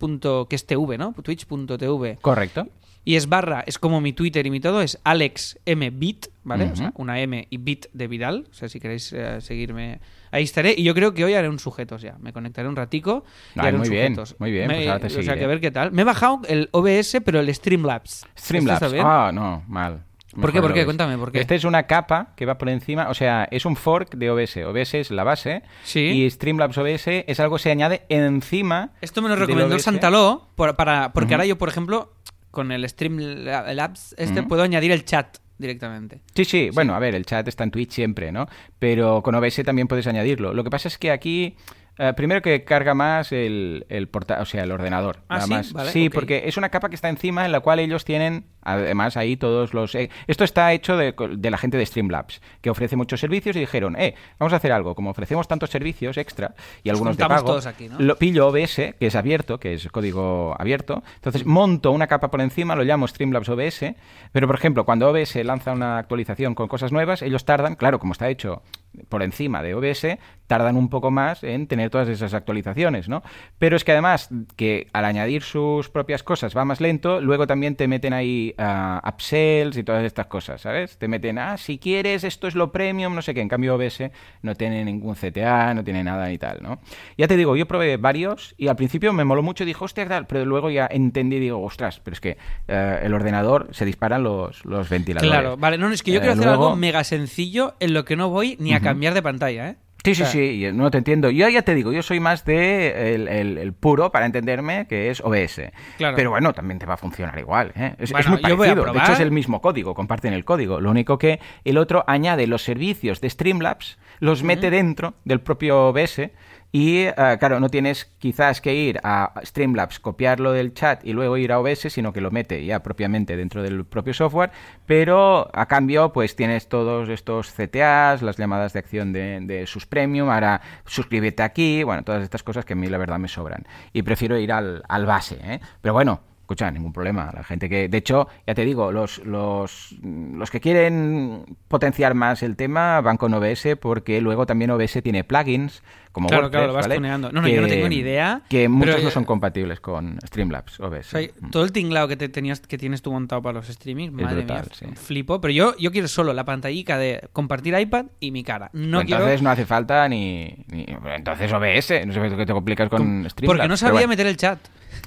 que es TV, ¿no? Twitch.tv Correcto. y es barra, es como mi Twitter y mi todo, es Alex M Bit, ¿vale? O sea, una M y Bit de Vidal. O sea, si queréis eh, seguirme, ahí estaré. Y yo creo que hoy haré un sujetos ya. Me conectaré un ratico y Ay, haré un muy bien, sujetos. muy bien, Me- pues ahora te O sea, seguiré. que a ver qué tal. Me he bajado el OBS, pero el Streamlabs. Streamlabs. Ah, no, mal. ¿Por qué? Mejor ¿Por qué? OBS. Cuéntame, ¿por qué? Este es una capa que va por encima, o sea, es un fork de OBS. OBS es la base Sí. y Streamlabs OBS es algo que se añade encima. Esto me lo del recomendó OBS. Santaló, por- para, porque ahora yo, por ejemplo, con el Streamlabs este, Ujú. puedo añadir el chat directamente. Sí, sí, bueno, a ver, el chat está en Twitch siempre, ¿no? Pero con OBS también puedes añadirlo. Lo que pasa es que aquí, eh, primero que carga más el, el porta- o sea, el ordenador. Ah, nada ¿sí? más. Vale, sí, porque es una capa que está encima en la cual ellos tienen, además, ahí todos los... eh, esto está hecho de, de la gente de Streamlabs, que ofrece muchos servicios y dijeron, eh, vamos a hacer algo, como ofrecemos tantos servicios extra y algunos de pago, todos aquí, ¿no? lo pillo OBS, que es abierto, que es código abierto, entonces monto una capa por encima, lo llamo Streamlabs OBS, pero por ejemplo, cuando OBS lanza una actualización con cosas nuevas, ellos tardan, claro, como está hecho por encima de OBS, tardan un poco más en tener todas esas actualizaciones, ¿no? Pero es que además que al añadir sus propias cosas va más lento, luego también te meten ahí ah, upsells y todas estas cosas, ¿sabes? Te meten, ah, si quieres, esto es lo premium, no sé qué, en cambio OBS no tiene ningún CTA, no tiene nada y tal, ¿no? Ya te digo, yo probé varios y al principio me moló mucho y dije, hostia, tal, pero luego ya entendí y digo, ostras, pero es que eh, el ordenador se disparan los, los ventiladores. Claro, vale, no, es que yo Eh, quiero hacer algo mega sencillo en lo que no voy ni a cambiar de pantalla, ¿eh? Sí, sí, O sea, sí, no te entiendo. Yo ya te digo, yo soy más de el, el- el puro, para entenderme, que es OBS. Claro. Pero bueno, también te va a funcionar igual. ¿eh? Es, muy parecido. De hecho, es el mismo código, comparten el código. Lo único que el otro añade los servicios de Streamlabs, los mete dentro del propio OBS. Y eh, claro, no tienes quizás que ir a Streamlabs, copiarlo del chat y luego ir a OBS, sino que lo mete ya propiamente dentro del propio software. Pero a cambio, pues tienes todos estos CTAs, las llamadas de acción de, de sus premium, ahora suscríbete aquí, bueno, todas estas cosas que a mí la verdad me sobran. Y prefiero ir al, al base, ¿eh? Pero bueno, escucha, ningún problema. La gente que, de hecho, ya te digo, los, los, los que quieren potenciar más el tema van con OBS porque luego también OBS tiene plugins como Claro, WordPress, claro, lo vas ¿vale? tuneando. No, no, yo no tengo ni idea, Que muchos pero, no son compatibles con Streamlabs OBS. O sea, todo el tinglado que te tenías que tienes tú montado para los streamings, madre brutal, mía, sí. flipo. Pero yo, yo quiero solo la pantallica de compartir iPad y mi cara. No Pues entonces quiero. no hace falta ni, ni- Entonces OBS, no sé por qué te complicas con Streamlabs. porque no sabía bueno. meter el chat.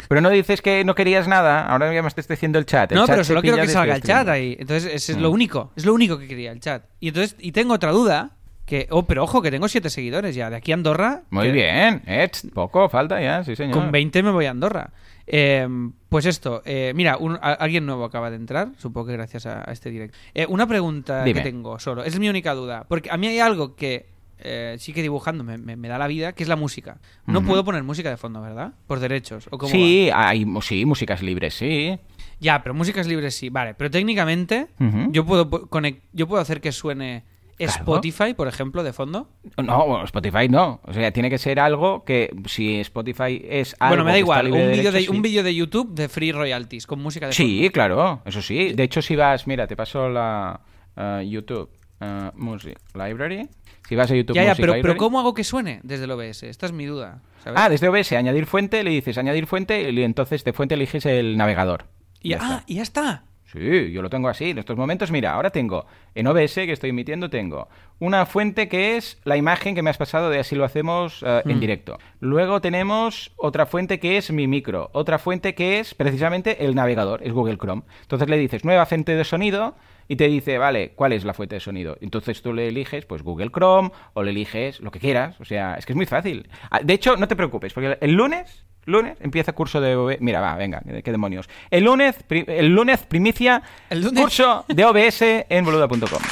Pero no dices que no querías nada, ahora ya me estás diciendo el chat. El no, chat pero solo quiero que salga el chat ahí. Entonces, ese es Mm. lo único. Es lo único que quería, el chat. Y entonces, y tengo otra duda, Que, oh, pero ojo, que tengo siete seguidores ya. De aquí a Andorra. Muy que- bien, eh, poco falta ya, sí señor. Con 20 me voy a Andorra. Eh, pues esto, eh, mira, un- a- alguien nuevo acaba de entrar, supongo que gracias a, a este directo. Eh, una pregunta Dime. que tengo solo, es mi única duda, porque a mí hay algo que eh, sí que dibujando me, me- me da la vida, que es la música. No puedo poner música de fondo, ¿verdad? Por derechos. ¿o cómo Sí, hay sí, músicas libres, sí. Ya, pero músicas libres sí, vale. Pero técnicamente yo, puedo, yo puedo hacer que suene Claro. Spotify, por ejemplo, de fondo. No, Spotify no. O sea, tiene que ser algo que si Spotify es algo bueno, me da igual, un de vídeo de, sí. de YouTube de Free Royalties con música de fondo. Sí, claro, eso sí. De hecho, si vas, mira, te paso la eh, YouTube eh, Music Library. Si vas a YouTube Ya, ya, Music pero, ¿cómo hago que suene desde el OBS? Esta es mi duda. ¿sabes? Ah, desde OBS, añadir fuente, le dices añadir fuente y entonces de fuente eliges el navegador. y, Ya ah, está. y ya está. Sí, yo lo tengo así. En estos momentos, mira, ahora tengo en OBS que estoy emitiendo, tengo una fuente que es la imagen que me has pasado de así lo hacemos eh, en Mm. directo. Luego tenemos otra fuente que es mi micro. Otra fuente que es precisamente el navegador, es Google Chrome. Entonces le dices nueva fuente de sonido y te dice, vale, ¿cuál es la fuente de sonido? Entonces tú le eliges, pues Google Chrome o le eliges lo que quieras. O sea, es que es muy fácil. Ah, De hecho, no te preocupes, porque el lunes Lunes empieza curso de OBS. Mira, va, venga, qué, demonios. El lunes, el lunes primicia, El lunes- curso de OBS en boluda.com.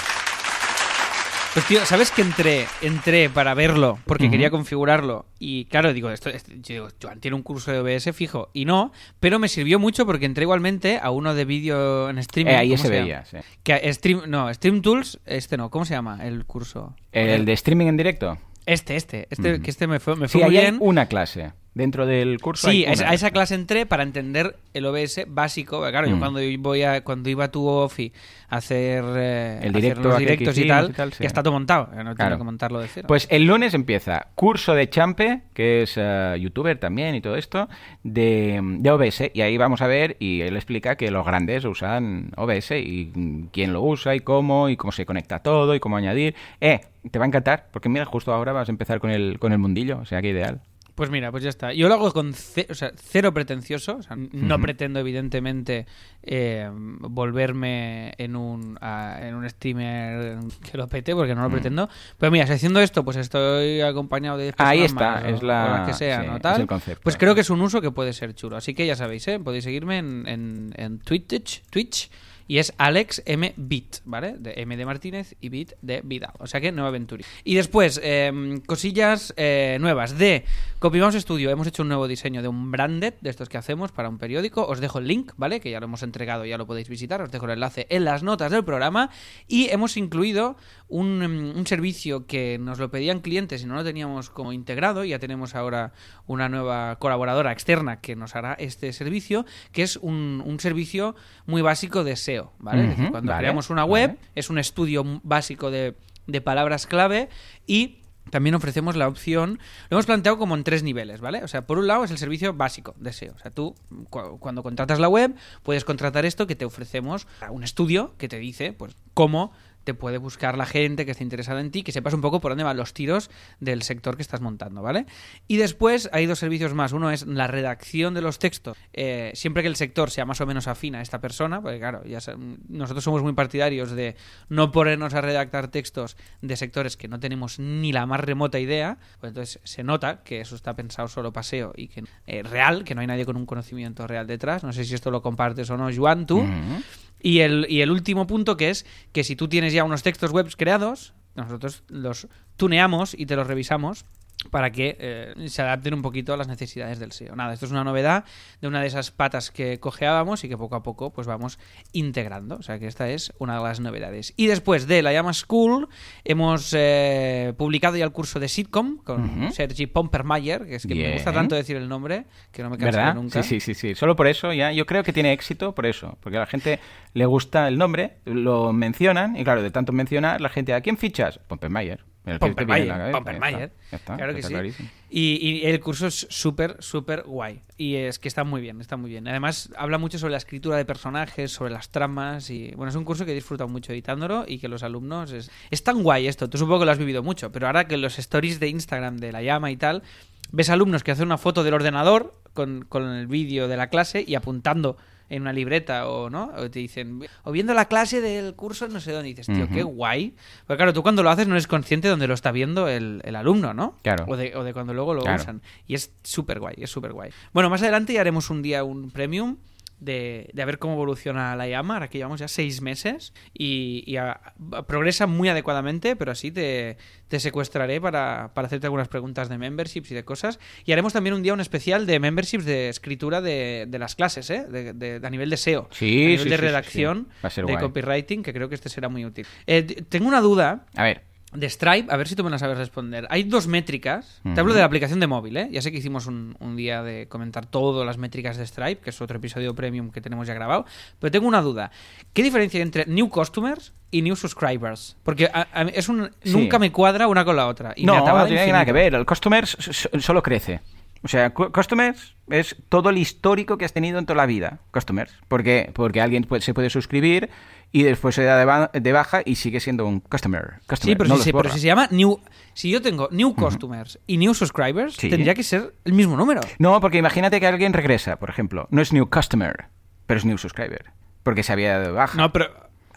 Pues tío, ¿sabes que entré, entré para verlo porque quería configurarlo? Y claro, digo, esto, esto- yo digo, Joan tiene un curso de OBS fijo. Y no, pero me sirvió mucho porque entré igualmente a uno de vídeo en streaming. Eh, ahí ¿cómo se veía, sí. Que Stream, no, Stream Tools, este no, ¿cómo se llama el curso? El de streaming en directo. Este, este, este, que este me fue, me Sí, fue muy ahí hay bien. una clase. Dentro del curso Sí, a esa, clase entré para entender el OBS básico. Claro, yo Mm. cuando voy a, cuando iba a tu Ofi a hacer, eh, El a hacer directo los directos y tal, y tal, sí. ya está todo montado. No tengo Claro. que montarlo de cero. Pues el lunes empieza curso de Champe, que es eh, youtuber también y todo esto, de, de OBS. Y ahí vamos a ver, y él explica que los grandes usan OBS y quién lo usa y cómo, y cómo se conecta todo y cómo añadir. Eh, te va a encantar, porque mira, justo ahora vas a empezar con el, con el mundillo, o sea que ideal. Pues mira, pues ya está. Yo lo hago con ce- o sea, cero pretencioso. o sea, no pretendo, evidentemente, eh, volverme en un, a- en un streamer que lo pete, porque no lo Mm. pretendo. Pero mira, si haciendo esto, pues estoy acompañado de 10 Ahí está, o- es la- o las que sea, sí, ¿no? es el concepto. Pues creo que es un uso que puede ser chulo. Así que ya sabéis, ¿eh? Podéis seguirme en, en, en Twitch, Twitch y es Alex M. Bit, ¿vale? De M de Martínez y Bit de Vidal. O sea que nueva aventura. Y después, eh, cosillas eh, nuevas de Copymouse Studio. Hemos hecho un nuevo diseño de un branded de estos que hacemos para un periódico. Os dejo el link, ¿vale? Que ya lo hemos entregado, ya lo podéis visitar. Os dejo el enlace en las notas del programa. Y hemos incluido un, un servicio que nos lo pedían clientes y no lo teníamos como integrado. Ya tenemos ahora una nueva colaboradora externa que nos hará este servicio, que es un, un servicio muy básico de SEO, ¿vale? es decir, Ujú, cuando vale, creamos una vale. web, es un estudio básico de, de palabras clave y también ofrecemos la opción, lo hemos planteado como en tres niveles, ¿vale? O sea, por un lado es el servicio básico de SEO. O sea, tú cu- cuando contratas la web puedes contratar esto que te ofrecemos un estudio que te dice, pues, cómo te puede buscar la gente que esté interesada en ti, que sepas un poco por dónde van los tiros del sector que estás montando, ¿vale? Y después hay dos servicios más. Uno es la redacción de los textos, eh, siempre que el sector sea más o menos afín a esta persona, porque claro, nosotros somos muy partidarios de no ponernos a redactar textos de sectores que no tenemos ni la más remota idea, pues entonces se nota que eso está pensado solo paseo y que eh, real, que no hay nadie con un conocimiento real detrás. No sé si esto lo compartes o no, Joan, tú. Ujú. Y el, y el último punto que es que si tú tienes ya unos textos web creados, nosotros los tuneamos y te los revisamos para que eh, se adapten un poquito a las necesidades del SEO. Nada, esto es una novedad de una de esas patas que cojeábamos y que poco a poco pues vamos integrando. O sea que esta es una de las novedades. Y después de la Llama School hemos eh, publicado ya el curso de sitcom con. Sergi Pompermayer, que es que me gusta tanto decir el nombre que no me ¿Verdad? nunca. Sí, sí, sí, sí. Solo por eso ya. Yo creo que tiene éxito por eso. Porque a la gente le gusta el nombre, lo mencionan, y claro, de tanto mencionar, la gente, ¿a quién fichas? Pompenmayer. El Pompermayer, está, claro que sí. Y, y el curso es súper, súper guay. Y es que está muy bien, está muy bien. Además, habla mucho sobre la escritura de personajes, sobre las tramas. Y bueno, es un curso que he disfrutado mucho editándolo y que los alumnos. Es, es tan guay esto. Tú supongo que lo has vivido mucho, pero ahora que los stories de Instagram de la llama y tal, ves alumnos que hacen una foto del ordenador con, con el vídeo de la clase y apuntando en una libreta o no, o te dicen, o viendo la clase del curso no sé dónde, y dices, tío, qué guay. Porque claro, tú cuando lo haces no eres consciente de dónde lo está viendo el, el alumno, ¿no? Claro. O de, o de cuando luego lo Claro. usan. Y es súper guay, es súper guay. Bueno, más adelante ya haremos un día un premium de, de a ver cómo evoluciona la llama. Ahora que llevamos ya seis meses y, y a- a- progresa muy adecuadamente, pero así te, te secuestraré para, para hacerte algunas preguntas de memberships y de cosas. Y haremos también un día un especial de memberships de escritura de, de las clases, ¿eh? De, de- a nivel de SEO. Sí, a nivel sí, de redacción, sí. De guay. copywriting, que creo que este será muy útil. Eh, tengo una duda A ver. De Stripe, a ver si tú me la sabes responder. Hay dos métricas. Te hablo de la aplicación de móvil, ¿eh? Ya sé que hicimos un, un día de comentar todas las métricas de Stripe, que es otro episodio premium que tenemos ya grabado. Pero tengo una duda. ¿Qué diferencia hay entre new customers y new subscribers? Porque a- a mí es un, Sí. nunca me cuadra una con la otra. Y me no, atabala no tiene nada que ver. El customers solo crece. O sea, cu- customers es todo el histórico que has tenido en toda la vida. Customers. Porque, porque alguien se puede suscribir y después se da de, ba- de baja y sigue siendo un customer. customer, Sí, pero, no si, se- pero borra. si se llama new... Si yo tengo new customers y new subscribers, Sí. tendría que ser el mismo número. No, porque imagínate que alguien regresa, por ejemplo. No es new customer, pero es new subscriber. Porque se había dado de baja. No, pero...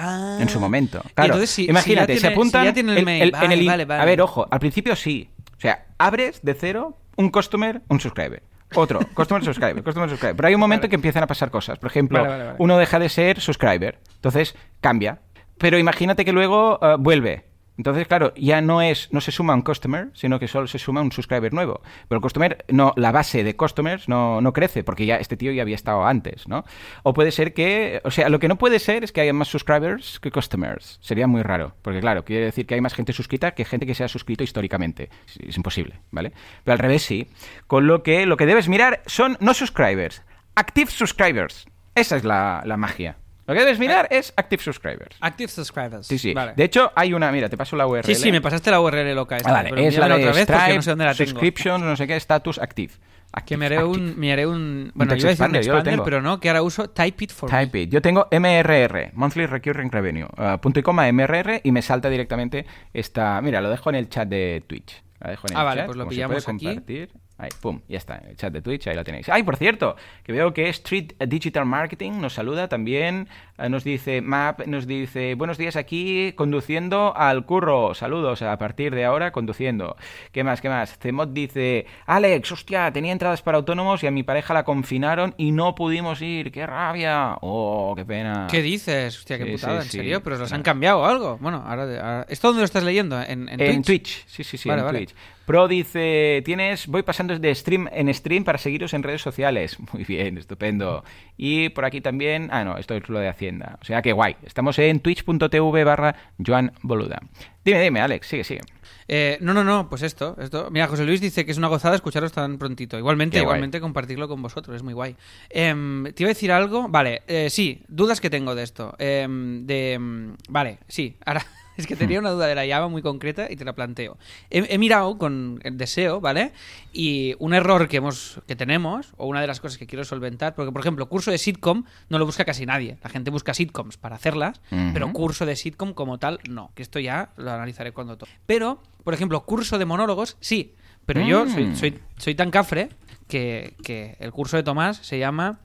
Ah. en su momento. Y Claro, entonces, si- si imagínate, se apuntan ya tiene el el- mail. el- en Vale, el in- vale, vale. A ver, ojo, al principio sí. O sea, abres de cero un customer, un subscriber. Otro, customer, subscriber, customer, subscriber. Pero hay un momento Vale. que empiezan a pasar cosas. Por ejemplo, Vale, vale, vale. uno deja de ser subscriber. Entonces, cambia. Pero imagínate que luego eh, vuelve. Entonces, claro, ya no es, no se suma un customer, sino que solo se suma un subscriber nuevo. Pero el customer, no, la base de customers no, no crece, porque ya este tío ya había estado antes, ¿no? O puede ser que, o sea, lo que no puede ser es que haya más subscribers que customers. Sería muy raro, porque claro, quiere decir que hay más gente suscrita que gente que se ha suscrito históricamente. Es, imposible, ¿vale? Pero al revés sí. Con lo que lo que debes mirar son no subscribers, active subscribers. Esa es la, la magia. Lo que debes mirar es active subscribers. Active subscribers. Sí, sí. Vale. De hecho, hay una, mira, te paso la URL. Sí, sí, me pasaste la URL loca esta. Ah, vale, pero es la de otra vez Stripe, no sé dónde la tengo. subscriptions, no sé qué, status active. Que Active, me haré un, me haré un... Bueno, yo iba a decir un expander, yo lo expander, tengo. pero no, que ahora uso Type It for me. Type it. Yo tengo MRR, Monthly Recurring Revenue, uh, punto y coma MRR y me salta directamente esta... Mira, lo dejo en el chat de Twitch. La dejo en el Ah, vale, chat, pues lo pillamos aquí. compartir. Ahí, pum, ya está, el chat de Twitch, ahí lo tenéis. Ay, por cierto, que veo que Street Digital Marketing nos saluda también, eh, nos dice, Map nos dice, buenos días aquí, conduciendo al curro, saludos, a partir de ahora, conduciendo. ¿Qué más, qué más? Cemot dice, Alex, hostia, tenía entradas para autónomos y a mi pareja la confinaron y no pudimos ir, qué rabia. Oh, qué pena. ¿Qué dices? Hostia, qué Sí, putada, sí, ¿en sí. serio? ¿Pero los han cambiado o algo? Bueno, ahora... ahora- ¿Esto dónde lo estás leyendo? ¿En, en, En Twitch? Twitch, sí, sí, sí, Vale, en vale. Twitch. Pro dice, tienes, voy pasando de stream en stream para seguiros en redes sociales. Muy bien, estupendo. Y por aquí también, ah, no, esto es lo de Hacienda. O sea que guay. Estamos en twitch.tv barra Joan Boluda. Dime, dime, Alex, sigue, sigue. Eh, no, no, no, pues esto, esto. Mira, José Luis dice que es una gozada escucharos tan prontito. Igualmente, Qué guay. igualmente compartirlo con vosotros, es muy guay. Em, te iba a decir algo, vale, eh, sí, dudas que tengo de esto. Em, de, em, vale, sí, ahora es que tenía una duda de la Java muy concreta y te la planteo. He, he mirado con el deseo, ¿vale? Y un error que hemos, que tenemos, o una de las cosas que quiero solventar, porque por ejemplo, curso de sitcom no lo busca casi nadie. La gente busca sitcoms para hacerlas, pero curso de sitcom como tal, no. Que esto ya lo analizaré cuando toque. Pero, por ejemplo, curso de monólogos, sí. Pero yo soy, soy, soy tan cafre que, que el curso de Tomás se llama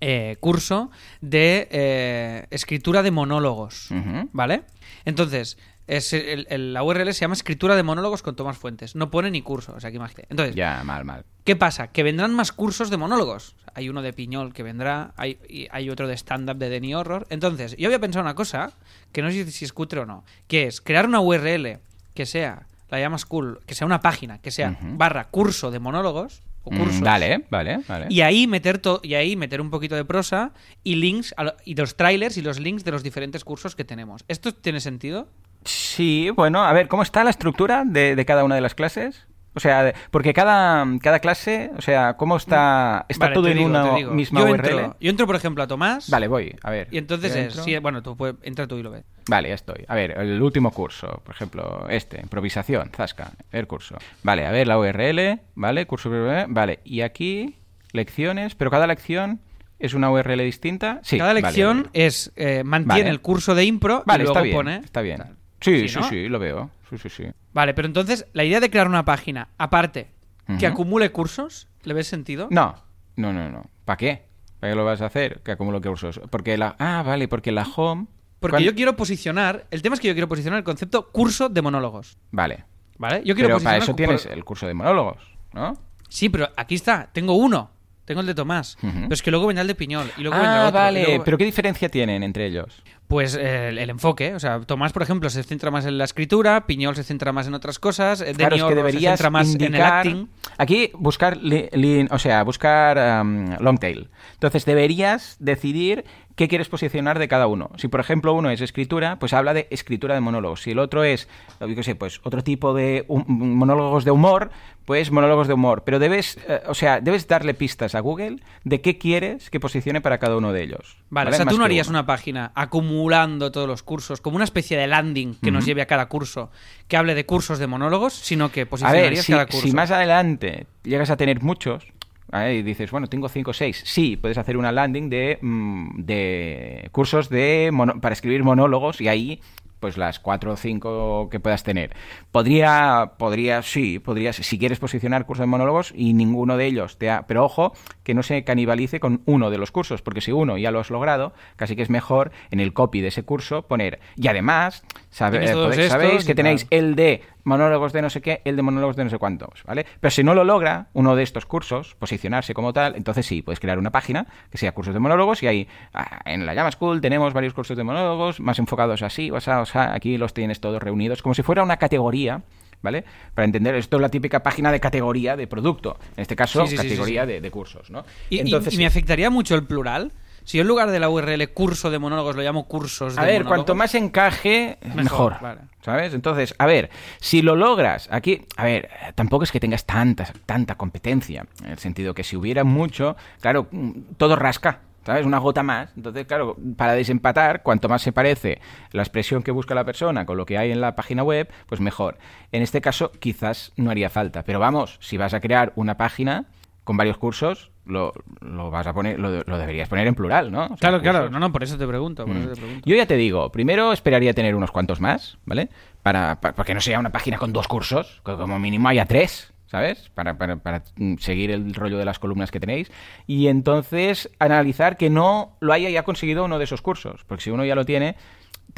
eh, curso de eh, escritura de monólogos. ¿Vale? Entonces, es el- el- la URL se llama escritura de monólogos con Tomás Fuentes. No pone ni curso, o sea que imagínate. Entonces, Ya, mal, mal. ¿Qué pasa? Que vendrán más cursos de monólogos. Hay uno de Piñol que vendrá, hay, y hay otro de stand-up de Denny Horror. Entonces, yo había pensado una cosa, que no sé si es cutre o no, que es crear una URL que sea, la llamas cool, que sea una página, que sea barra curso de monólogos, o Mm, cursos. Vale, vale, vale. Y ahí meter to- y ahí meter un poquito de prosa y links lo- y los trailers y los links de los diferentes cursos que tenemos. ¿Esto tiene sentido? Sí, bueno, a ver, ¿cómo está la estructura de, de cada una de las clases? O sea, porque cada, cada clase, o sea, ¿cómo está? ¿Está Vale, todo en digo, una misma yo URL? Entro, yo entro, por ejemplo, a Tomás. Vale, voy, a ver. Y entonces es, sí, bueno, tú puedes, entra tú y lo ves. Vale, ya estoy. A ver, el último curso, por ejemplo, este, improvisación, zasca, el curso. Vale, a ver, la URL, vale, curso, vale, y aquí, lecciones, pero cada lección es una URL distinta. Sí, Cada lección vale. es eh, mantiene Vale. el curso de impro Vale, y luego está bien, pone. está bien. Sí, sí, ¿no? sí, lo veo. Sí, sí, sí. Vale, pero entonces la idea de crear una página aparte que acumule cursos, ¿le ves sentido? No, no, no, no. ¿Para qué? ¿Para qué lo vas a hacer? Que acumulo cursos. Porque la... Ah, vale, porque la home... Porque ¿Cuán- yo quiero posicionar. El tema es que yo quiero posicionar el concepto curso de monólogos. Vale. ¿Vale? Yo quiero Pero para posicionar eso por- tienes el curso de monólogos, ¿no? Sí, pero aquí está. Tengo uno. Tengo el de Tomás. Ujú. Pero es que luego vendrá el de Piñol. Y luego vendrá Ah, otro, vale. luego- Pero ¿qué diferencia tienen entre ellos? Pues eh, el, enfoque. O sea, Tomás, por ejemplo, se centra más en la escritura. Piñol se centra más en otras cosas. Claro, es que se centra más en el acting. Aquí buscar, li- li- o sea, buscar um, long tail. Entonces deberías decidir qué quieres posicionar de cada uno. Si, por ejemplo, uno es escritura, pues habla de escritura de monólogos. Si el otro es, yo sé, pues otro tipo de monólogos de humor, pues monólogos de humor. Pero debes, eh, o sea, debes darle pistas a Google de qué quieres que posicione para cada uno de ellos. Vale, o sea, Más tú no harías uno. una página acumulando todos los cursos, como una especie de landing que nos lleve a cada curso, que hable de cursos de monólogos, sino que A ver, posicionarías si, cada curso. si más adelante llegas a tener muchos ¿vale? y dices, bueno, tengo 5 o 6, sí, puedes hacer una landing de, mm, de cursos de mono- para escribir monólogos y ahí pues las cuatro o cinco que puedas tener. Podría, podría, sí, podrías, si quieres posicionar cursos de monólogos y ninguno de ellos te ha, pero ojo, que no se canibalice con uno de los cursos, porque si uno ya lo has logrado, casi que es mejor en el copy de ese curso poner, y además, sabe- eh, podéis- sabéis que tenéis el de monólogos de no sé qué, el de monólogos de no sé cuántos, ¿vale? Pero si no lo logra uno de estos cursos, posicionarse como tal, entonces sí, puedes crear una página que sea cursos de monólogos y ahí ah, en la Llama School tenemos varios cursos de monólogos más enfocados así, o sea, o sea, aquí los tienes todos reunidos como si fuera una categoría. ¿Vale? Para entender, esto es la típica página de categoría de producto. En este caso, Sí, sí, categoría sí. De, de cursos, ¿no? ¿Y, Entonces, y me afectaría mucho el plural? Si yo en lugar de la URL curso de monólogos lo llamo cursos de A ver, monólogos, cuanto más encaje, Mejor, mejor. vale. ¿Sabes? Entonces, a ver, si lo logras, aquí, a ver, tampoco es que tengas tanta, tanta competencia, en el sentido que si hubiera mucho, claro, todo rasca. ¿Sabes? Una gota más. Entonces, claro, para desempatar, cuanto más se parece la expresión que busca la persona con lo que hay en la página web, pues mejor. En este caso, quizás no haría falta. Pero vamos, si vas a crear una página con varios cursos, lo, lo vas a poner, lo, lo deberías poner en plural, ¿no? O sea, Claro, claro. No, no, por eso te pregunto. Por Mm. eso te pregunto. Yo ya te digo, primero esperaría tener unos cuantos más, ¿vale? Para, para- porque no sea una página con dos cursos, que como mínimo haya tres, ¿sabes? Para, para- para, mm, seguir el rollo de las columnas que tenéis. Y entonces analizar que no lo haya ya conseguido uno de esos cursos, porque si uno ya lo tiene,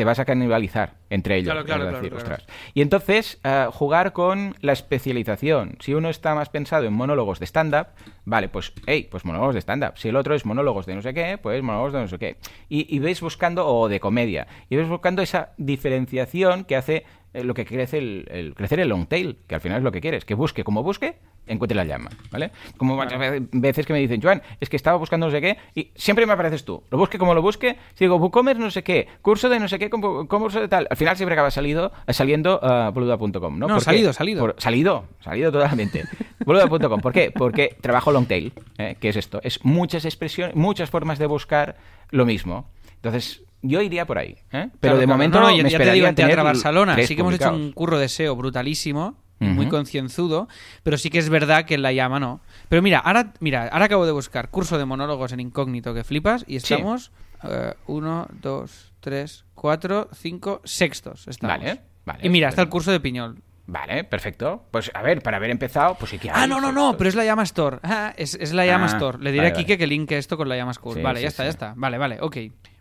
te vas a canibalizar entre ellos. Claro, claro, claro, decir, claro. ostras. Y entonces eh, jugar con la especialización. Si uno está más pensado en monólogos de stand-up, vale, pues, hey, pues monólogos de stand-up. Si el otro es monólogos de no sé qué, pues monólogos de no sé qué. Y, y veis buscando, o de comedia, y veis buscando esa diferenciación que hace eh, lo que crece el, el- crecer el long tail, que al final es lo que quieres, que busque como busque, encuentre la llama, ¿vale? Como muchas ve- veces que me dicen, Joan, es que estaba buscando no sé qué, y siempre me apareces tú. Lo busque como lo busque, si digo, WooCommerce no sé qué, curso de no sé qué, como- curso de tal, al final siempre acaba salido, saliendo uh, boluda.com, ¿no? No, ¿Por qué? salido, salido. Por- salido, salido totalmente. Boluda.com, ¿por qué? Porque trabajo long tail, ¿eh? ¿qué es esto? Es muchas expresiones, muchas formas de buscar lo mismo. Entonces, yo iría por ahí, ¿eh? Pero Claro, de momento No, no, ya, me ya te digo, en Teatro Barcelona sí que hemos hecho un curro de SEO brutalísimo, muy concienzudo, pero sí que es verdad que en la llama no. Pero mira, ahora, mira, ahora acabo de buscar curso de monólogos en incógnito que flipas y estamos eh, uno, dos, tres, cuatro, cinco, sextos. Estamos. Vale, vale, Y mira, está el curso de Piñol. Vale, perfecto. Pues a ver, para haber empezado, pues sí que Ah, no, no, no, pero es la llama Store. Ah, es, es la llama Ah, Store. Le diré vale, a Kike vale. que linke esto con la llama School. Sí, vale, ya está, sí. ya está. Vale, vale, ok.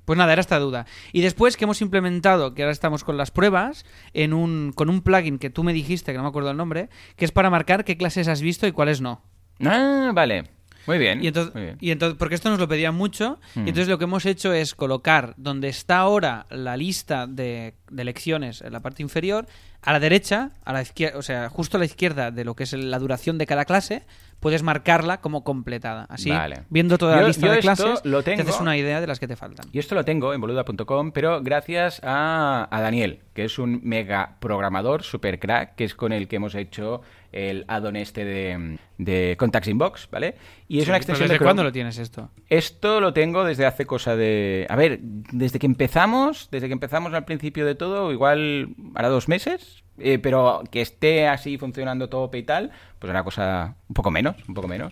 Pues nada, era esta duda. Y después que hemos implementado, que ahora estamos con las pruebas, en un, con un plugin que tú me dijiste, que no me acuerdo el nombre, que es para marcar qué clases has visto y cuáles no. Ah, vale. Muy bien. Y entonces, muy bien. y entonces, porque esto nos lo pedían mucho, Mm. y entonces lo que hemos hecho es colocar donde está ahora la lista de, de lecciones en la parte inferior, a la derecha, a la izquierda, o sea, justo a la izquierda de lo que es la duración de cada clase, puedes marcarla como completada. Así, Vale. viendo toda la lista de clases, lo te tengo- haces una idea de las que te faltan. Y esto lo tengo en boluda.com, pero gracias a, a Daniel, que es un mega programador, super crack, que es con el que hemos hecho el add-on este de, de Contacts Inbox, ¿vale? Y es Sí, una extensión ¿Desde de cuándo lo tienes esto? Esto lo tengo desde hace cosa de... A ver, desde que empezamos, desde que empezamos al principio de todo, igual hará dos meses, eh, pero que esté así funcionando tope y tal, pues era cosa un poco menos, un poco menos.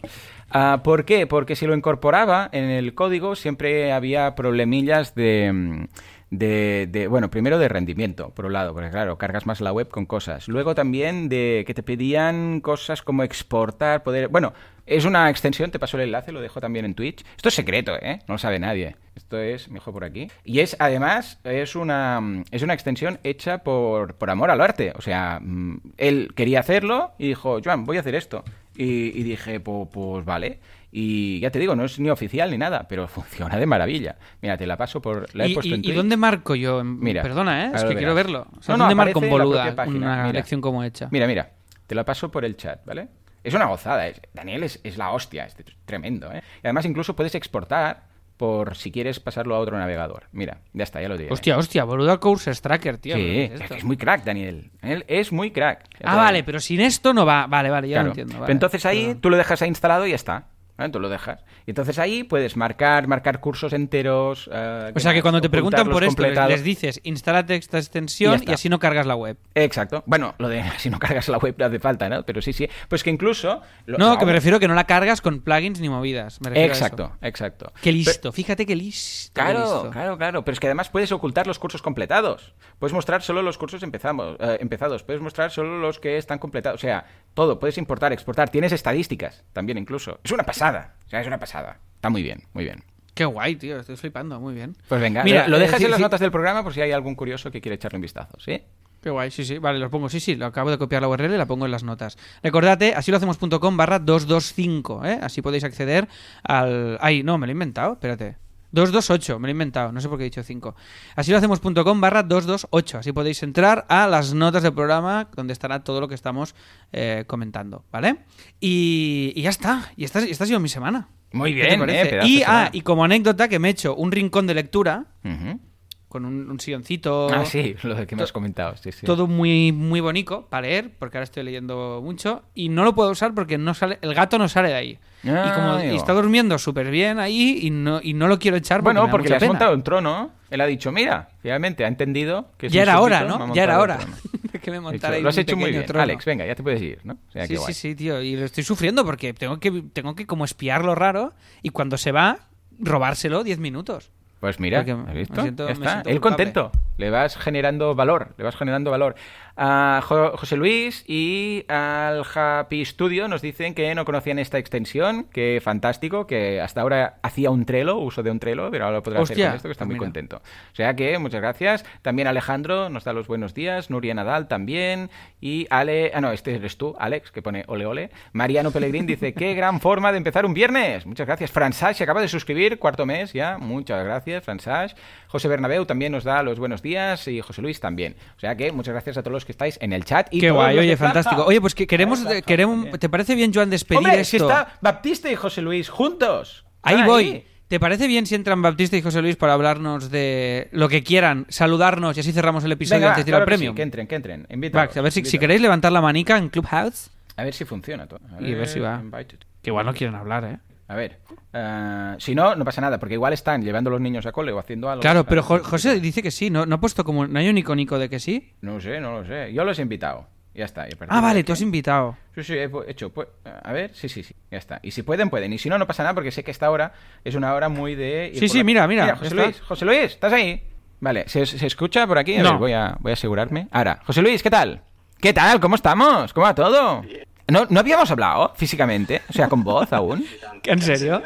Ah, ¿Por qué? Porque si lo incorporaba en el código siempre había problemillas de, de, de, bueno, primero de rendimiento, por un lado, porque claro, cargas más la web con cosas. Luego también de que te pedían cosas como exportar, poder... Bueno, es una extensión, te paso el enlace, lo dejo también en Twitch. Esto es secreto, ¿eh? No lo sabe nadie. Esto es, mejor por aquí. Y es, además, es una, es una extensión hecha por, por amor al arte. O sea, mm, él quería hacerlo y dijo, Joan, voy a hacer esto. Y, y dije, pues, pues vale. Y ya te digo, no es ni oficial ni nada, pero funciona de maravilla. Mira, te la paso por. La he ¿Y, puesto y- en ¿y dónde marco yo? Mira, Perdona, ¿eh? Es que quiero verlo. O sea, No, no, ¿Dónde marco aparece en boluda una mira. lección como hecha? Mira, mira, te la paso por el chat, ¿vale? Es una gozada, es- Daniel es, es la hostia, es tremendo, ¿eh? Y además incluso puedes exportar por si quieres pasarlo a otro navegador. Mira, ya está, ya lo diré. Hostia, hostia, boluda Course Tracker, tío. sí, ¿pero qué es muy crack, Daniel. Él es muy crack. Ah, vale, pero sin esto no va. Vale, vale, ya Claro. lo entiendo. Pero entonces ahí Perdón. tú lo dejas ahí instalado y ya está. ¿Vale? Tú lo dejas. Y entonces ahí puedes marcar, marcar cursos enteros. eh, O sea que cuando te preguntan por esto, les, dices, instálate esta extensión y, así no cargas la web. Exacto. Bueno, lo de si no cargas la web no hace falta, ¿no? Pero sí, sí. Pues que incluso... lo- No, que me refiero que no la cargas con plugins ni movidas. Me. Exacto, exacto. Qué listo, fíjate qué listo. qué Claro, listo. claro, claro. Pero es que además puedes ocultar los cursos completados. Puedes mostrar solo los cursos empezamos, eh, empezados. Puedes mostrar solo los que están completados. O sea, todo. Puedes importar, exportar. Tienes estadísticas también incluso. Es una pasada. O sea, es una pasada. Está muy bien, muy bien. Qué guay, tío, estoy flipando, muy bien. Pues venga, Mira, lo eh, dejas sí, en las sí. notas del programa por si hay algún curioso que quiere echarle un vistazo, ¿sí? Qué guay, sí, sí, vale, lo pongo, sí, sí, lo acabo de copiar la URL y la pongo en las notas. Recordate, así lo hacemos.com barra 225, ¿eh? Así podéis acceder al... Ay, no, me lo he inventado, espérate. 228, me lo he inventado, no sé por qué he dicho 5. Así lo hacemos.com barra 228, así podéis entrar a las notas del programa donde estará todo lo que estamos eh, comentando, ¿vale? Y, y ya está, y esta, y esta ha sido mi semana. Muy ¿Qué te bien, parece? eh, y, ah, y como anécdota que me he hecho un rincón de lectura Ujú. Con un, un silloncito... Ah, sí, lo que me has comentado. Sí, sí. Todo muy, muy bonito para leer, porque ahora estoy leyendo mucho. Y no lo puedo usar porque no sale, el gato no sale de ahí. y Ah, como y está durmiendo súper bien ahí y no, y no lo quiero echar porque Bueno, me da porque mucha le has pena. montado un trono. Él ha dicho, mira, finalmente ha entendido que es Ya era hora, ¿no? Ya era hora que me dicho, montara ahí Lo has hecho muy bien. trono. Alex, venga, ya te puedes ir, ¿no? O sea, Sí, sí, sí, tío. Y lo estoy sufriendo porque tengo que, tengo que como espiar lo raro y cuando se va, robárselo 10 minutos. Pues mira, Porque ¿has me visto? siento- Ya me está. Él culpable. contento. Le vas generando valor, le vas generando valor. A Jo- José Luis y al Happy Studio nos dicen que no conocían esta extensión, que fantástico, que hasta ahora hacía un Trello, uso de un Trello, pero ahora lo podrá hacer Hostia, con esto, que está muy mira. contento. O sea que, muchas gracias. También Alejandro nos da los buenos días, Nuria Nadal también, y Ale, ah no, este eres tú, Alex, que pone ole ole. Mariano Pellegrín dice, qué gran forma de empezar un viernes. Muchas gracias. Fransage se acaba de suscribir, cuarto mes ya, muchas gracias, Fransage. José Bernabeu también nos da los buenos días y José Luis también. O sea que muchas gracias a todos los que estáis en el chat. Y Qué guay, oye, fantástico. Oye, pues que queremos, queremos. ¿te parece bien, Joan, despedir Hombre, esto? si está Baptista y José Luis juntos. Ahí voy. ¿Te parece bien si entran Baptista y José Luis para hablarnos de lo que quieran, saludarnos y así cerramos el episodio Venga, antes de ir al claro que premio? sí, que entren, que entren. A ver si, si queréis levantar la manica en Clubhouse. A ver si funciona todo. Y a ver si va. invited. Que igual no quieren hablar, ¿eh? A ver, eh, si no, no pasa nada, porque igual están llevando a los niños a cole o haciendo algo. Claro, pero. Jo- José dice que sí, ¿no? ¿No ha puesto como... ¿No hay un icónico de que sí? No sé, no lo sé. Yo los he invitado. Ya está. Ah, vale, tú has invitado. Sí, sí, he hecho. pues, a ver, sí, sí, sí. Ya está. Y si pueden, pueden. Y si no, no pasa nada, porque sé que esta hora es una hora muy de. Sí, sí, la- mira, mira, José está. Luis, José Luis, ¿estás ahí? Vale, ¿se, se escucha por aquí? A No. ver, voy a, voy a asegurarme. Ahora, José Luis, ¿qué tal? ¿Qué tal? ¿Cómo estamos? ¿Cómo va todo? ¿No, ¿No habíamos hablado físicamente? O sea, con voz aún. ¿En serio?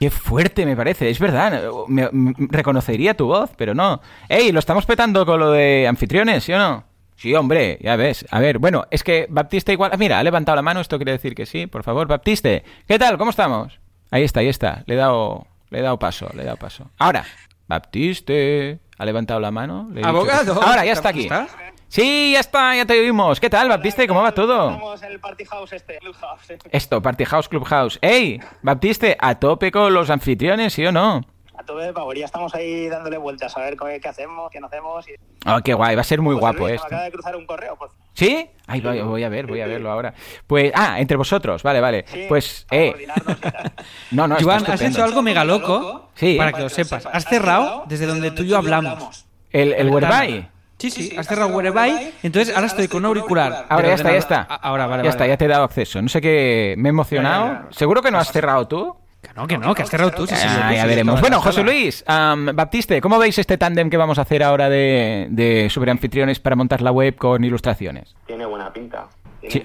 Qué fuerte me parece, es verdad. Me, me- reconocería tu voz, pero no. ¡Ey! Lo estamos petando con lo de anfitriones, ¿sí o no? Sí, hombre, ya ves. A ver, bueno, es que Baptiste igual. ah, Mira, ha levantado la mano, esto quiere decir que sí. Por favor, Baptiste, ¿qué tal? ¿Cómo estamos? Ahí está, ahí está. Le he dado, le he dado paso, le he dado paso. Ahora, Baptiste, ha levantado la mano. le he dicho que sí. Abogado. Ahora, ya está aquí. ¿Está? Sí, ya está, ya te oímos. ¿Qué tal, Baptiste? ¿Cómo va todo? Estamos en el Party House este, Clubhouse. Esto, Party House, Clubhouse. ¡Ey! Baptiste, a tope con los anfitriones, ¿sí o no? A tope de. Ya estamos ahí dándole vueltas a ver qué, qué hacemos, qué no hacemos. Y... Oh, qué guay, va a ser muy José guapo Luis, esto. Me acaba de cruzar un correo. Pues, ¿Sí? Ay, voy, voy a ver, voy a verlo ahora. Pues, ah, entre vosotros, vale, vale. sí, Pues, para eh, coordinarnos y tal. no, no, Joan, has hecho algo mega loco Sí. para que lo sepas. Has cerrado desde donde tú y yo hablamos. El, el Whereby. Sí, sí, has cerrado Whereby, entonces ahora estoy con un auricular. Ahora ya está, ya está. Ah, Ahora, vale, Ya vale. está, ya te he dado acceso. No sé qué, me he emocionado. Ya, ya, ya. ¿Seguro que no has cerrado tú? Que no, que no, que has cerrado tú. sí, sí, Ah, sí, ya veremos. Bueno, José. Luis, am, Baptiste, ¿cómo veis este tándem que vamos a hacer ahora de, de superanfitriones para montar la web con ilustraciones? Tiene buena pinta. Tiene Sí,